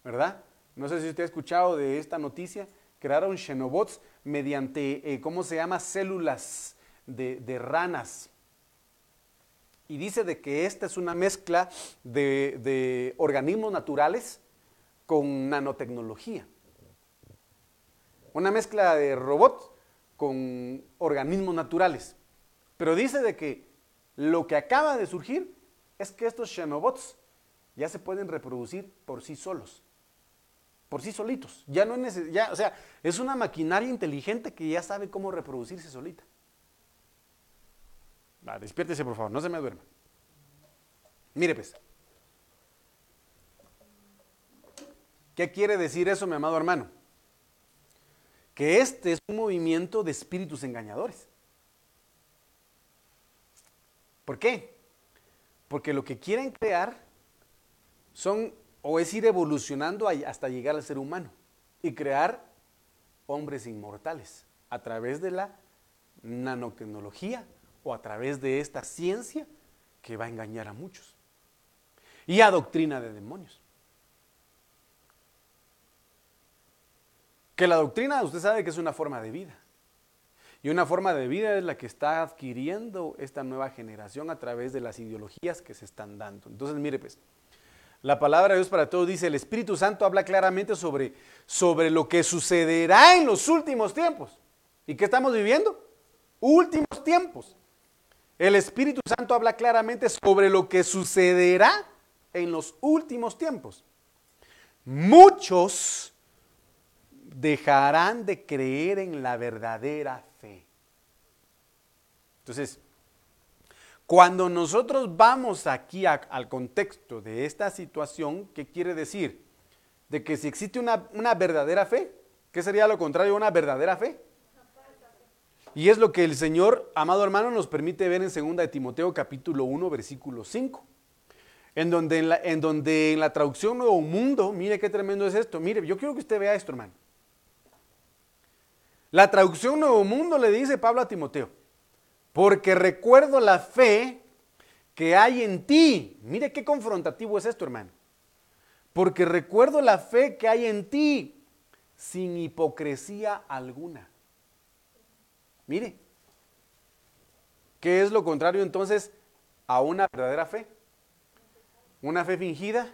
¿verdad? No sé si usted ha escuchado de esta noticia. Crearon xenobots mediante, eh, ¿cómo se llama? Células de, ranas. Y dice de que esta es una mezcla de organismos naturales con nanotecnología. Una mezcla de robot con organismos naturales. Pero dice de que lo que acaba de surgir es que estos xenobots ya se pueden reproducir por sí solos por sí solitos. Ya no es ya, o sea, es una maquinaria inteligente que ya sabe cómo reproducirse solita. Va, despiértese por favor, no se me duerma. Mire pues. ¿Qué quiere decir eso, mi amado hermano? Que este es un movimiento de espíritus engañadores. ¿Por qué? Porque lo que quieren crear son o es ir evolucionando hasta llegar al ser humano y crear hombres inmortales a través de la nanotecnología o a través de esta ciencia que va a engañar a muchos. Y a doctrina de demonios. Que la doctrina, usted sabe que es una forma de vida. Y una forma de vida es la que está adquiriendo esta nueva generación a través de las ideologías que se están dando. Entonces, mire pues, la palabra de Dios para todos dice, el Espíritu Santo habla claramente sobre, sobre lo que sucederá en los últimos tiempos. ¿Y qué estamos viviendo? Últimos tiempos. El Espíritu Santo habla claramente sobre lo que sucederá en los últimos tiempos. Muchos dejarán de creer en la verdadera fe. Entonces, cuando nosotros vamos aquí al contexto de esta situación, ¿qué quiere decir? De que si existe una, una verdadera fe, ¿qué sería lo contrario a una verdadera fe? Y es lo que el Señor, amado hermano, nos permite ver en 2 de Timoteo capítulo 1, versículo 5. En donde en, la, en donde en la traducción Nuevo Mundo, mire qué tremendo es esto. Mire, yo quiero que usted vea esto, hermano. La traducción Nuevo Mundo le dice Pablo a Timoteo, porque recuerdo la fe que hay en ti. Mire qué confrontativo es esto, hermano. Porque recuerdo la fe que hay en ti sin hipocresía alguna. Mire, ¿qué es lo contrario entonces a una verdadera fe? Una fe fingida,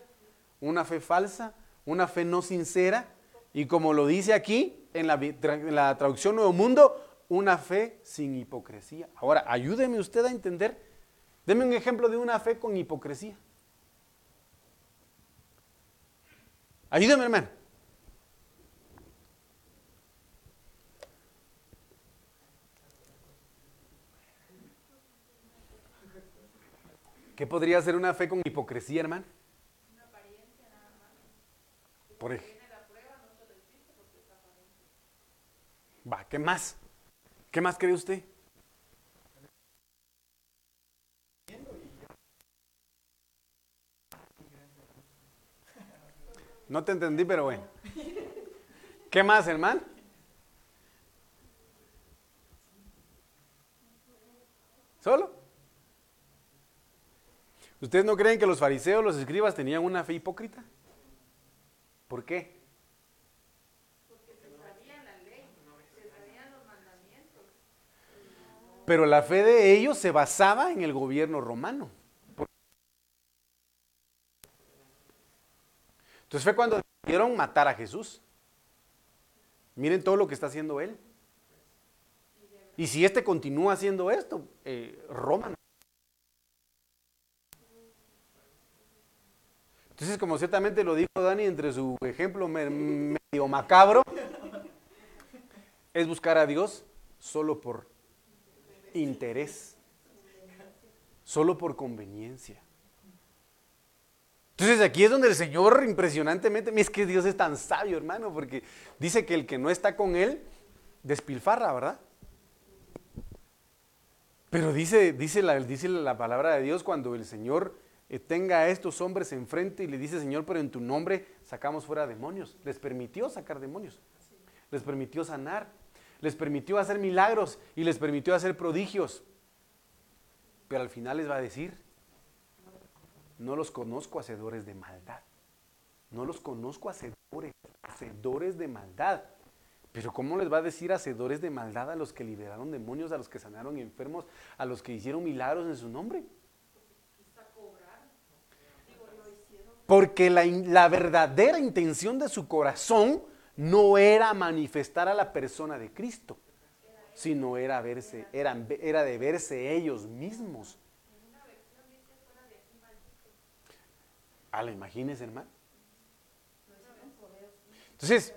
una fe falsa, una fe no sincera. Y como lo dice aquí en la, traducción Nuevo Mundo, una fe sin hipocresía. Ahora, ayúdeme usted a entender. Deme un ejemplo de una fe con hipocresía. Ayúdeme, hermano. ¿Qué podría ser una fe con hipocresía, hermano? Una apariencia nada más. Por ejemplo. Va, ¿qué más? ¿Qué más cree usted? No te entendí, pero bueno. ¿Qué más, hermano? ¿Solo? ¿Ustedes no creen que los fariseos, los escribas, tenían una fe hipócrita? ¿Por qué? Pero la fe de ellos se basaba en el gobierno romano. Entonces fue cuando decidieron matar a Jesús. Miren todo lo que está haciendo él. Y si este continúa haciendo esto, eh, Roma. Entonces, como ciertamente lo dijo Dani entre su ejemplo medio macabro, es buscar a Dios solo por interés, solo por conveniencia. Entonces aquí es donde el Señor impresionantemente, es que Dios es tan sabio, hermano, porque dice que el que no está con Él despilfarra, ¿verdad? Pero dice, dice, la, dice la palabra de Dios cuando el Señor eh, tenga a estos hombres enfrente y le dice, Señor, pero en tu nombre sacamos fuera demonios. Les permitió sacar demonios. Les permitió sanar les permitió hacer milagros y les permitió hacer prodigios. Pero al final les va a decir, no los conozco hacedores de maldad. No los conozco hacedores, hacedores de maldad. Pero ¿cómo les va a decir hacedores de maldad a los que liberaron demonios, a los que sanaron enfermos, a los que hicieron milagros en su nombre? Porque la, la verdadera intención de su corazón no era manifestar a la persona de Cristo, sino era verse, era, era de verse ellos mismos. Ah, la imagínense, hermano. Entonces,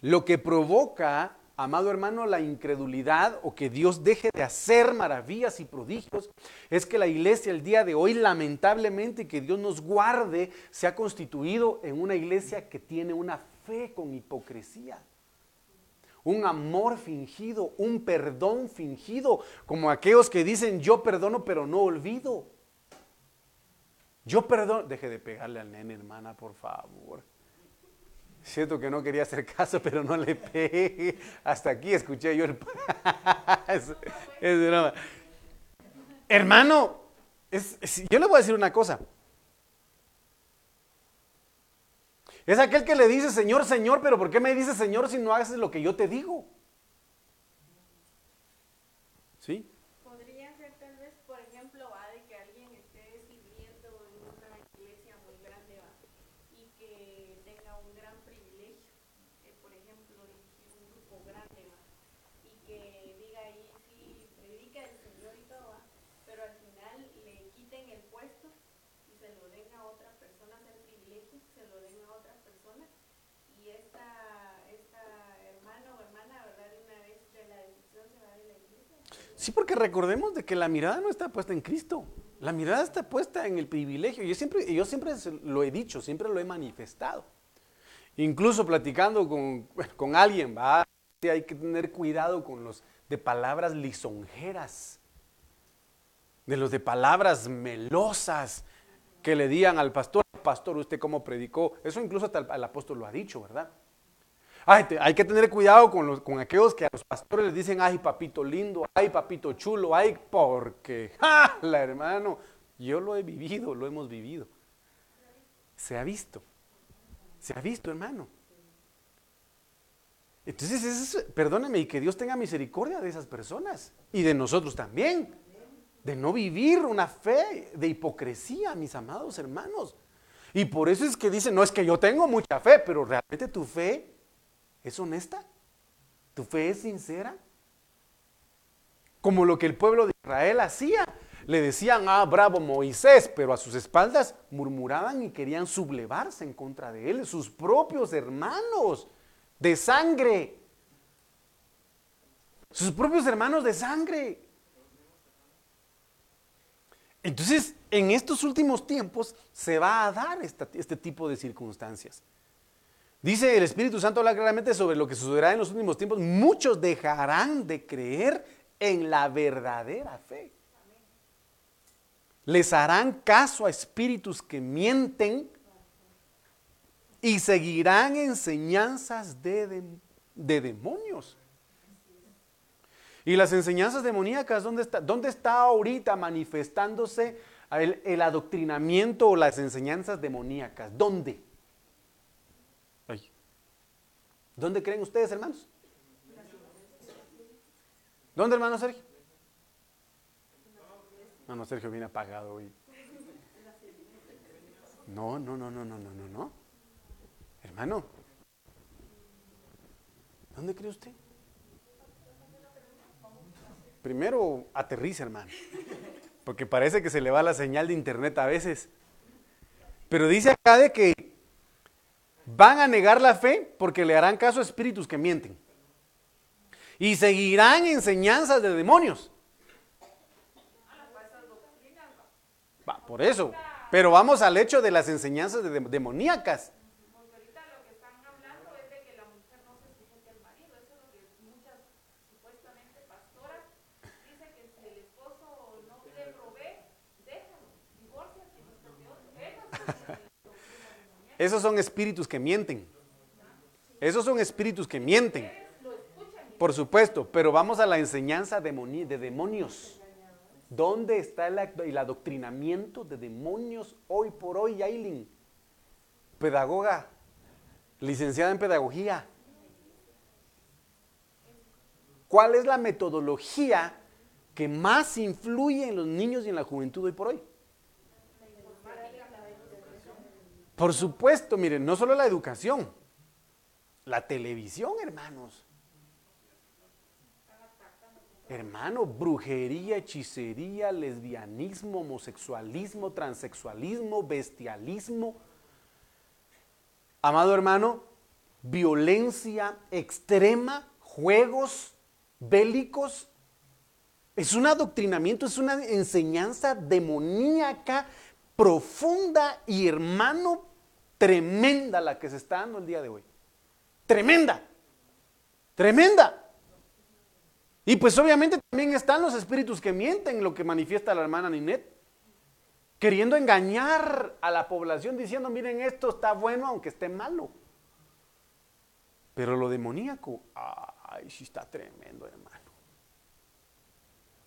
lo que provoca, amado hermano, la incredulidad o que Dios deje de hacer maravillas y prodigios es que la iglesia el día de hoy, lamentablemente, que Dios nos guarde, se ha constituido en una iglesia que tiene una fe con hipocresía un amor fingido, un perdón fingido, como aquellos que dicen yo perdono pero no olvido. Yo perdono, deje de pegarle al nene, hermana, por favor. Siento que no quería hacer caso, pero no le pegué. Hasta aquí escuché yo el... Hermano, yo le voy a decir una cosa. Es aquel que le dice, Señor, Señor, pero ¿por qué me dice Señor si no haces lo que yo te digo? ¿Sí? Sí, porque recordemos de que la mirada no está puesta en Cristo. La mirada está puesta en el privilegio. Yo siempre, yo siempre lo he dicho, siempre lo he manifestado. Incluso platicando con, con alguien, ¿va? hay que tener cuidado con los de palabras lisonjeras, de los de palabras melosas que le digan al pastor, pastor, usted cómo predicó. Eso incluso hasta el apóstol lo ha dicho, ¿verdad? Hay que tener cuidado con, los, con aquellos que a los pastores les dicen, ay papito lindo, ay papito chulo, ay, porque, ¡ja! La hermano, yo lo he vivido, lo hemos vivido. Se ha visto, se ha visto, hermano. Entonces, perdóneme y que Dios tenga misericordia de esas personas y de nosotros también. De no vivir una fe de hipocresía, mis amados hermanos. Y por eso es que dicen, no es que yo tengo mucha fe, pero realmente tu fe ¿Es honesta? ¿Tu fe es sincera? Como lo que el pueblo de Israel hacía. Le decían, ah, bravo Moisés, pero a sus espaldas murmuraban y querían sublevarse en contra de él, sus propios hermanos de sangre. Sus propios hermanos de sangre. Entonces, en estos últimos tiempos se va a dar este tipo de circunstancias. Dice el Espíritu Santo habla claramente sobre lo que sucederá en los últimos tiempos. Muchos dejarán de creer en la verdadera fe. Les harán caso a espíritus que mienten y seguirán enseñanzas de, demonios. Y las enseñanzas demoníacas, ¿dónde está, dónde está ahorita manifestándose el, el adoctrinamiento o las enseñanzas demoníacas? ¿Dónde? ¿Dónde creen ustedes, hermanos? ¿Dónde, hermano Sergio? Hermano Sergio apagado hoy. No, no, no, no, no, no, no, no. Hermano, ¿dónde cree usted? Primero aterriza, hermano. Porque parece que se le va la señal de internet a veces. Pero dice acá de que Van a negar la fe porque le harán caso a espíritus que mienten. Y seguirán enseñanzas de demonios. Va, por eso. Pero vamos al hecho de las enseñanzas de demoníacas. Esos son espíritus que mienten. Esos son espíritus que mienten. Por supuesto, pero vamos a la enseñanza de demonios. ¿Dónde está el, adoctrinamiento de demonios hoy por hoy, Yailin? Pedagoga, licenciada en pedagogía. ¿Cuál es la metodología que más influye en los niños y en la juventud hoy por hoy? Por supuesto, miren, no solo la educación, la televisión, hermanos. Hermano, brujería, hechicería, lesbianismo, homosexualismo, transexualismo, bestialismo. Amado hermano, violencia extrema, juegos bélicos. Es un adoctrinamiento, es una enseñanza demoníaca, profunda y hermano, tremenda la que se está dando el día de hoy. Tremenda, tremenda. Y pues obviamente también están los espíritus que mienten, lo que manifiesta la hermana Ninet, queriendo engañar a la población diciendo, miren, esto está bueno aunque esté malo. Pero lo demoníaco, ay, sí está tremendo, hermano.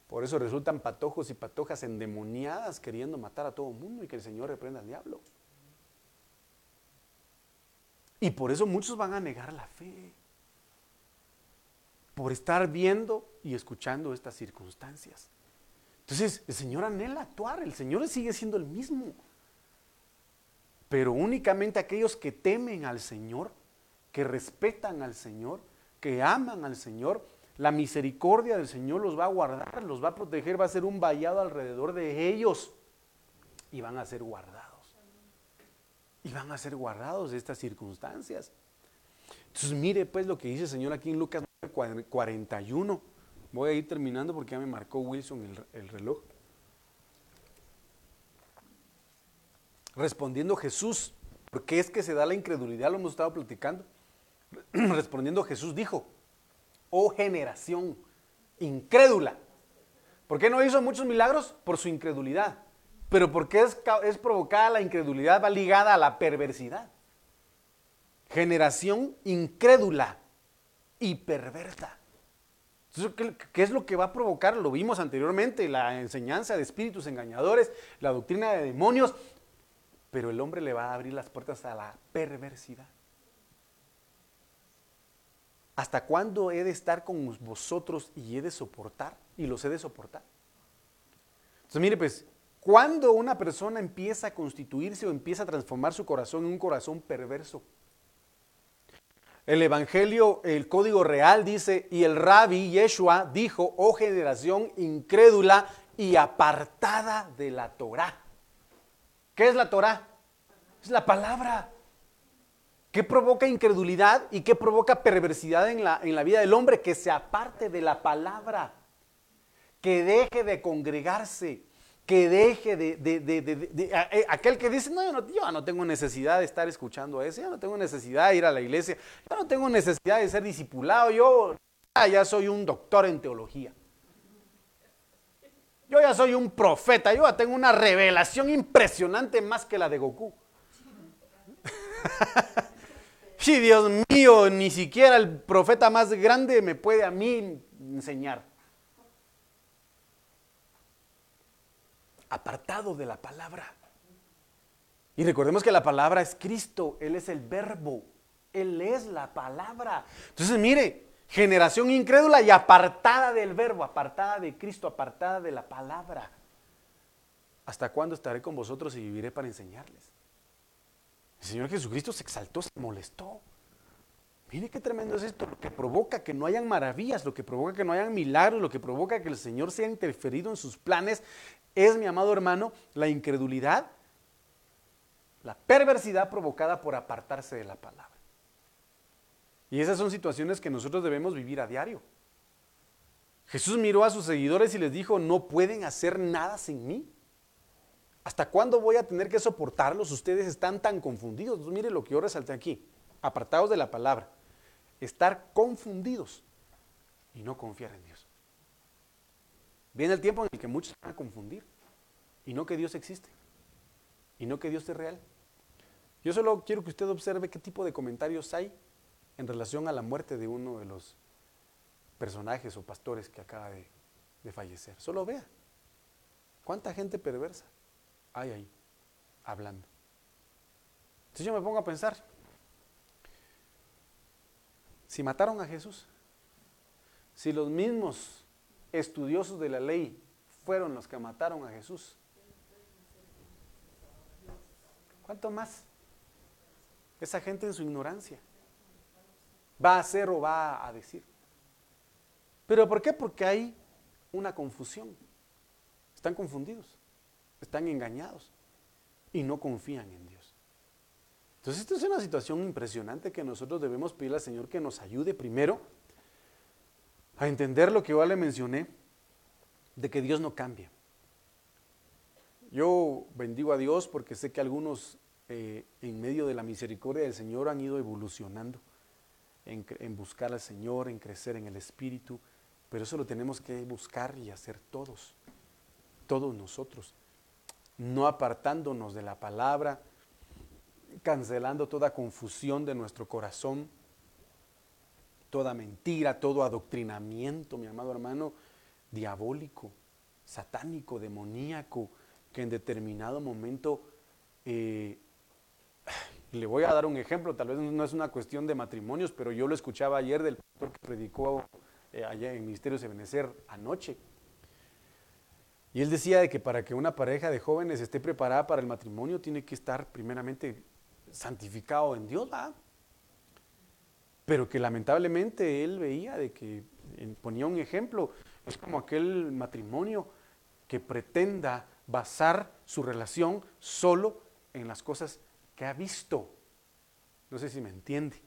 Por eso resultan patojos y patojas endemoniadas queriendo matar a todo el mundo y que el Señor reprenda al diablo. Y por eso muchos van a negar la fe por estar viendo y escuchando estas circunstancias. Entonces, el Señor anhela actuar, el Señor sigue siendo el mismo. Pero únicamente aquellos que temen al Señor, que respetan al Señor, que aman al Señor, la misericordia del Señor los va a guardar, los va a proteger, va a ser un vallado alrededor de ellos y van a ser guardados. Y van a ser guardados de estas circunstancias. Entonces mire pues lo que dice el Señor aquí en Lucas 41. Voy a ir terminando porque ya me marcó Wilson el, reloj. Respondiendo Jesús, porque es que se da la incredulidad, lo hemos estado platicando. Respondiendo Jesús dijo, oh generación incrédula. ¿Por qué no hizo muchos milagros? Por su incredulidad. Pero porque es, es provocada la incredulidad, va ligada a la perversidad. Generación incrédula y perversa. ¿qué, es lo que va a provocar? Lo vimos anteriormente, la enseñanza de espíritus engañadores, la doctrina de demonios, pero el hombre le va a abrir las puertas a la perversidad. ¿Hasta cuándo he de estar con vosotros y he de soportar? Y los he de soportar. Entonces, mire, pues, cuando una persona empieza a constituirse o empieza a transformar su corazón en un corazón perverso, el Evangelio, el código real dice, y el rabbi Yeshua dijo, oh generación incrédula y apartada de la Torah. ¿Qué es la Torah? Es la palabra. ¿Qué provoca incredulidad y qué provoca perversidad en la, en la vida del hombre? Que se aparte de la palabra, que deje de congregarse, que deje de, eh, aquel que dice, no yo, no, yo no tengo necesidad de estar escuchando eso, yo no tengo necesidad de ir a la iglesia, yo no tengo necesidad de ser discipulado, yo ya soy un doctor en teología. Yo ya soy un profeta, yo ya tengo una revelación impresionante más que la de Goku. sí, Dios mío, ni siquiera el profeta más grande me puede a mí enseñar. apartado de la palabra. Y recordemos que la palabra es Cristo, Él es el verbo, Él es la palabra. Entonces, mire, generación incrédula y apartada del verbo, apartada de Cristo, apartada de la palabra. ¿Hasta cuándo estaré con vosotros y viviré para enseñarles? El Señor Jesucristo se exaltó, se molestó. Mire qué tremendo es esto, lo que provoca que no hayan maravillas, lo que provoca que no hayan milagros, lo que provoca que el Señor sea interferido en sus planes, es, mi amado hermano, la incredulidad, la perversidad provocada por apartarse de la palabra. Y esas son situaciones que nosotros debemos vivir a diario. Jesús miró a sus seguidores y les dijo, no pueden hacer nada sin mí. ¿Hasta cuándo voy a tener que soportarlos? Ustedes están tan confundidos. mire lo que yo resalté aquí, apartados de la palabra. Estar confundidos y no confiar en Dios. Viene el tiempo en el que muchos van a confundir y no que Dios existe y no que Dios es real. Yo solo quiero que usted observe qué tipo de comentarios hay en relación a la muerte de uno de los personajes o pastores que acaba de, fallecer. Solo vea. ¿Cuánta gente perversa hay ahí hablando? Entonces yo me pongo a pensar, si mataron a Jesús, si los mismos estudiosos de la ley fueron los que mataron a Jesús, ¿cuánto más? Esa gente en su ignorancia va a hacer o va a decir. ¿Pero por qué? Porque hay una confusión. Están confundidos, están engañados y no confían en Dios. Entonces, esta es una situación impresionante que nosotros debemos pedirle al Señor que nos ayude primero a entender lo que yo le mencioné, de que Dios no cambia. Yo bendigo a Dios porque sé que algunos eh, en medio de la misericordia del Señor han ido evolucionando en buscar al Señor, en crecer en el Espíritu, pero eso lo tenemos que buscar y hacer todos todos nosotros, no apartándonos de la palabra, cancelando toda confusión de nuestro corazón, toda mentira, todo adoctrinamiento, mi amado hermano, diabólico, satánico, demoníaco, que en determinado momento, eh, le voy a dar un ejemplo, tal vez no es una cuestión de matrimonios, pero yo lo escuchaba ayer del pastor que predicó eh, allá en Ministerios de Benecer anoche. Y él decía de que para que una pareja de jóvenes esté preparada para el matrimonio tiene que estar primeramente santificado en Dios, Pero que lamentablemente él veía de que ponía un ejemplo, es como aquel matrimonio que pretenda basar su relación solo en las cosas que ha visto. No sé si me entiende.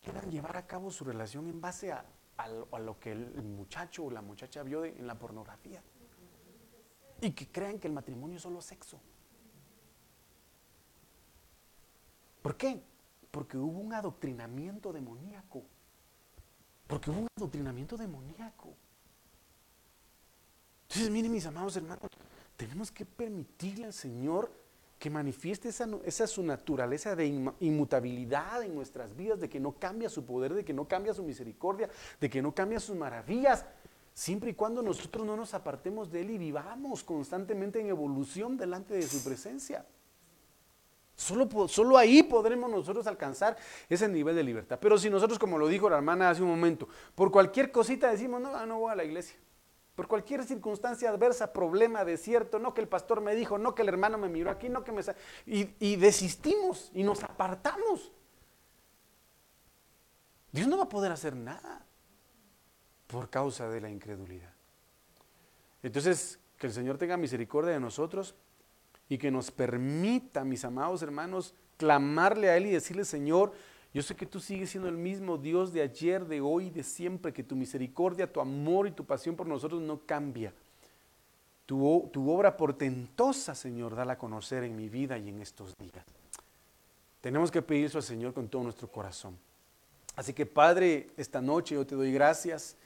Quieran llevar a cabo su relación en base a, a lo, que el muchacho o la muchacha vio en la pornografía. Y que crean que el matrimonio es solo sexo. ¿Por qué? Porque hubo un adoctrinamiento demoníaco. Porque hubo un adoctrinamiento demoníaco. Entonces, miren mis amados hermanos, tenemos que permitirle al Señor que manifieste esa, esa, su naturaleza de inmutabilidad en nuestras vidas, de que no cambia su poder, de que no cambia su misericordia, de que no cambia sus maravillas, siempre y cuando nosotros no nos apartemos de Él y vivamos constantemente en evolución delante de su presencia. Solo, solo ahí podremos nosotros alcanzar ese nivel de libertad. Pero si nosotros, como lo dijo la hermana hace un momento, por cualquier cosita decimos, no, no voy a la iglesia por cualquier circunstancia adversa, problema, desierto, no que el pastor me dijo, no que el hermano me miró aquí, no que me... Y, y desistimos y nos apartamos. Dios no va a poder hacer nada por causa de la incredulidad. Entonces, que el Señor tenga misericordia de nosotros y que nos permita, mis amados hermanos, clamarle a Él y decirle, Señor, yo sé que tú sigues siendo el mismo Dios de ayer, de hoy, de siempre, que tu misericordia, tu amor y tu pasión por nosotros no cambia. Tu, obra portentosa, Señor, dala a conocer en mi vida y en estos días. Tenemos que pedir eso al Señor con todo nuestro corazón. Así que Padre, esta noche yo te doy gracias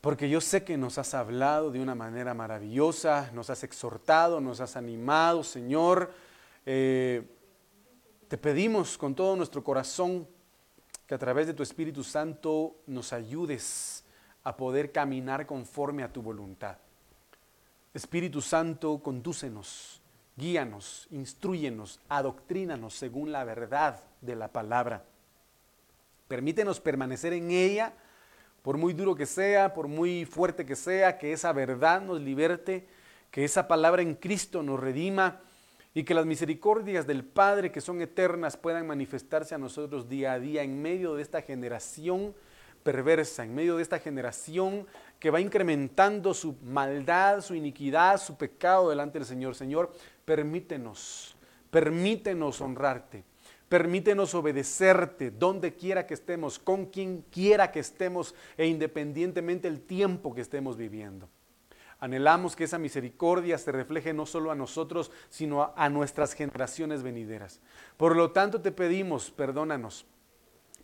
porque yo sé que nos has hablado de una manera maravillosa, nos has exhortado, nos has animado, Señor. Eh, te pedimos con todo nuestro corazón que a través de tu Espíritu Santo nos ayudes a poder caminar conforme a tu voluntad. Espíritu Santo, condúcenos, guíanos, instruyenos, adoctrínanos según la verdad de la palabra. Permítenos permanecer en ella, por muy duro que sea, por muy fuerte que sea, que esa verdad nos liberte, que esa palabra en Cristo nos redima y que las misericordias del Padre que son eternas puedan manifestarse a nosotros día a día en medio de esta generación perversa, en medio de esta generación que va incrementando su maldad, su iniquidad, su pecado delante del Señor. Señor, permítenos, permítenos honrarte. Permítenos obedecerte donde quiera que estemos, con quien quiera que estemos e independientemente del tiempo que estemos viviendo. Anhelamos que esa misericordia se refleje no solo a nosotros, sino a, nuestras generaciones venideras. Por lo tanto, te pedimos, perdónanos,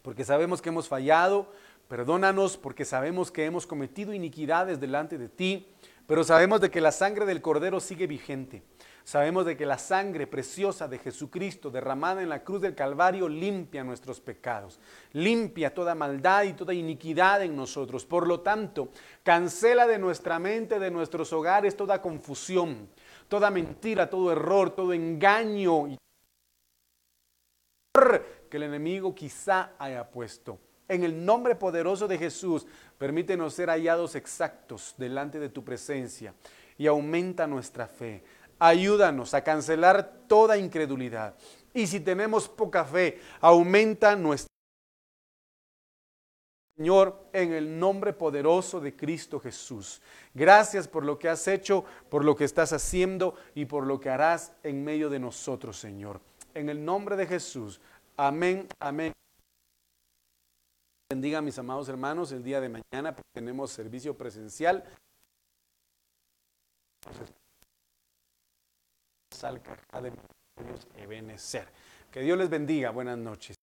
porque sabemos que hemos fallado, perdónanos porque sabemos que hemos cometido iniquidades delante de ti, pero sabemos de que la sangre del Cordero sigue vigente. Sabemos de que la sangre preciosa de Jesucristo derramada en la cruz del Calvario limpia nuestros pecados, limpia toda maldad y toda iniquidad en nosotros. Por lo tanto, cancela de nuestra mente, de nuestros hogares, toda confusión, toda mentira, todo error, todo engaño que el enemigo quizá haya puesto. En el nombre poderoso de Jesús, permítenos ser hallados exactos delante de tu presencia y aumenta nuestra fe. Ayúdanos a cancelar toda incredulidad. Y si tenemos poca fe, aumenta nuestra Señor, en el nombre poderoso de Cristo Jesús. Gracias por lo que has hecho, por lo que estás haciendo y por lo que harás en medio de nosotros, Señor. En el nombre de Jesús. Amén, amén. Bendiga a mis amados hermanos el día de mañana, tenemos servicio presencial. Que Dios les bendiga. Buenas noches.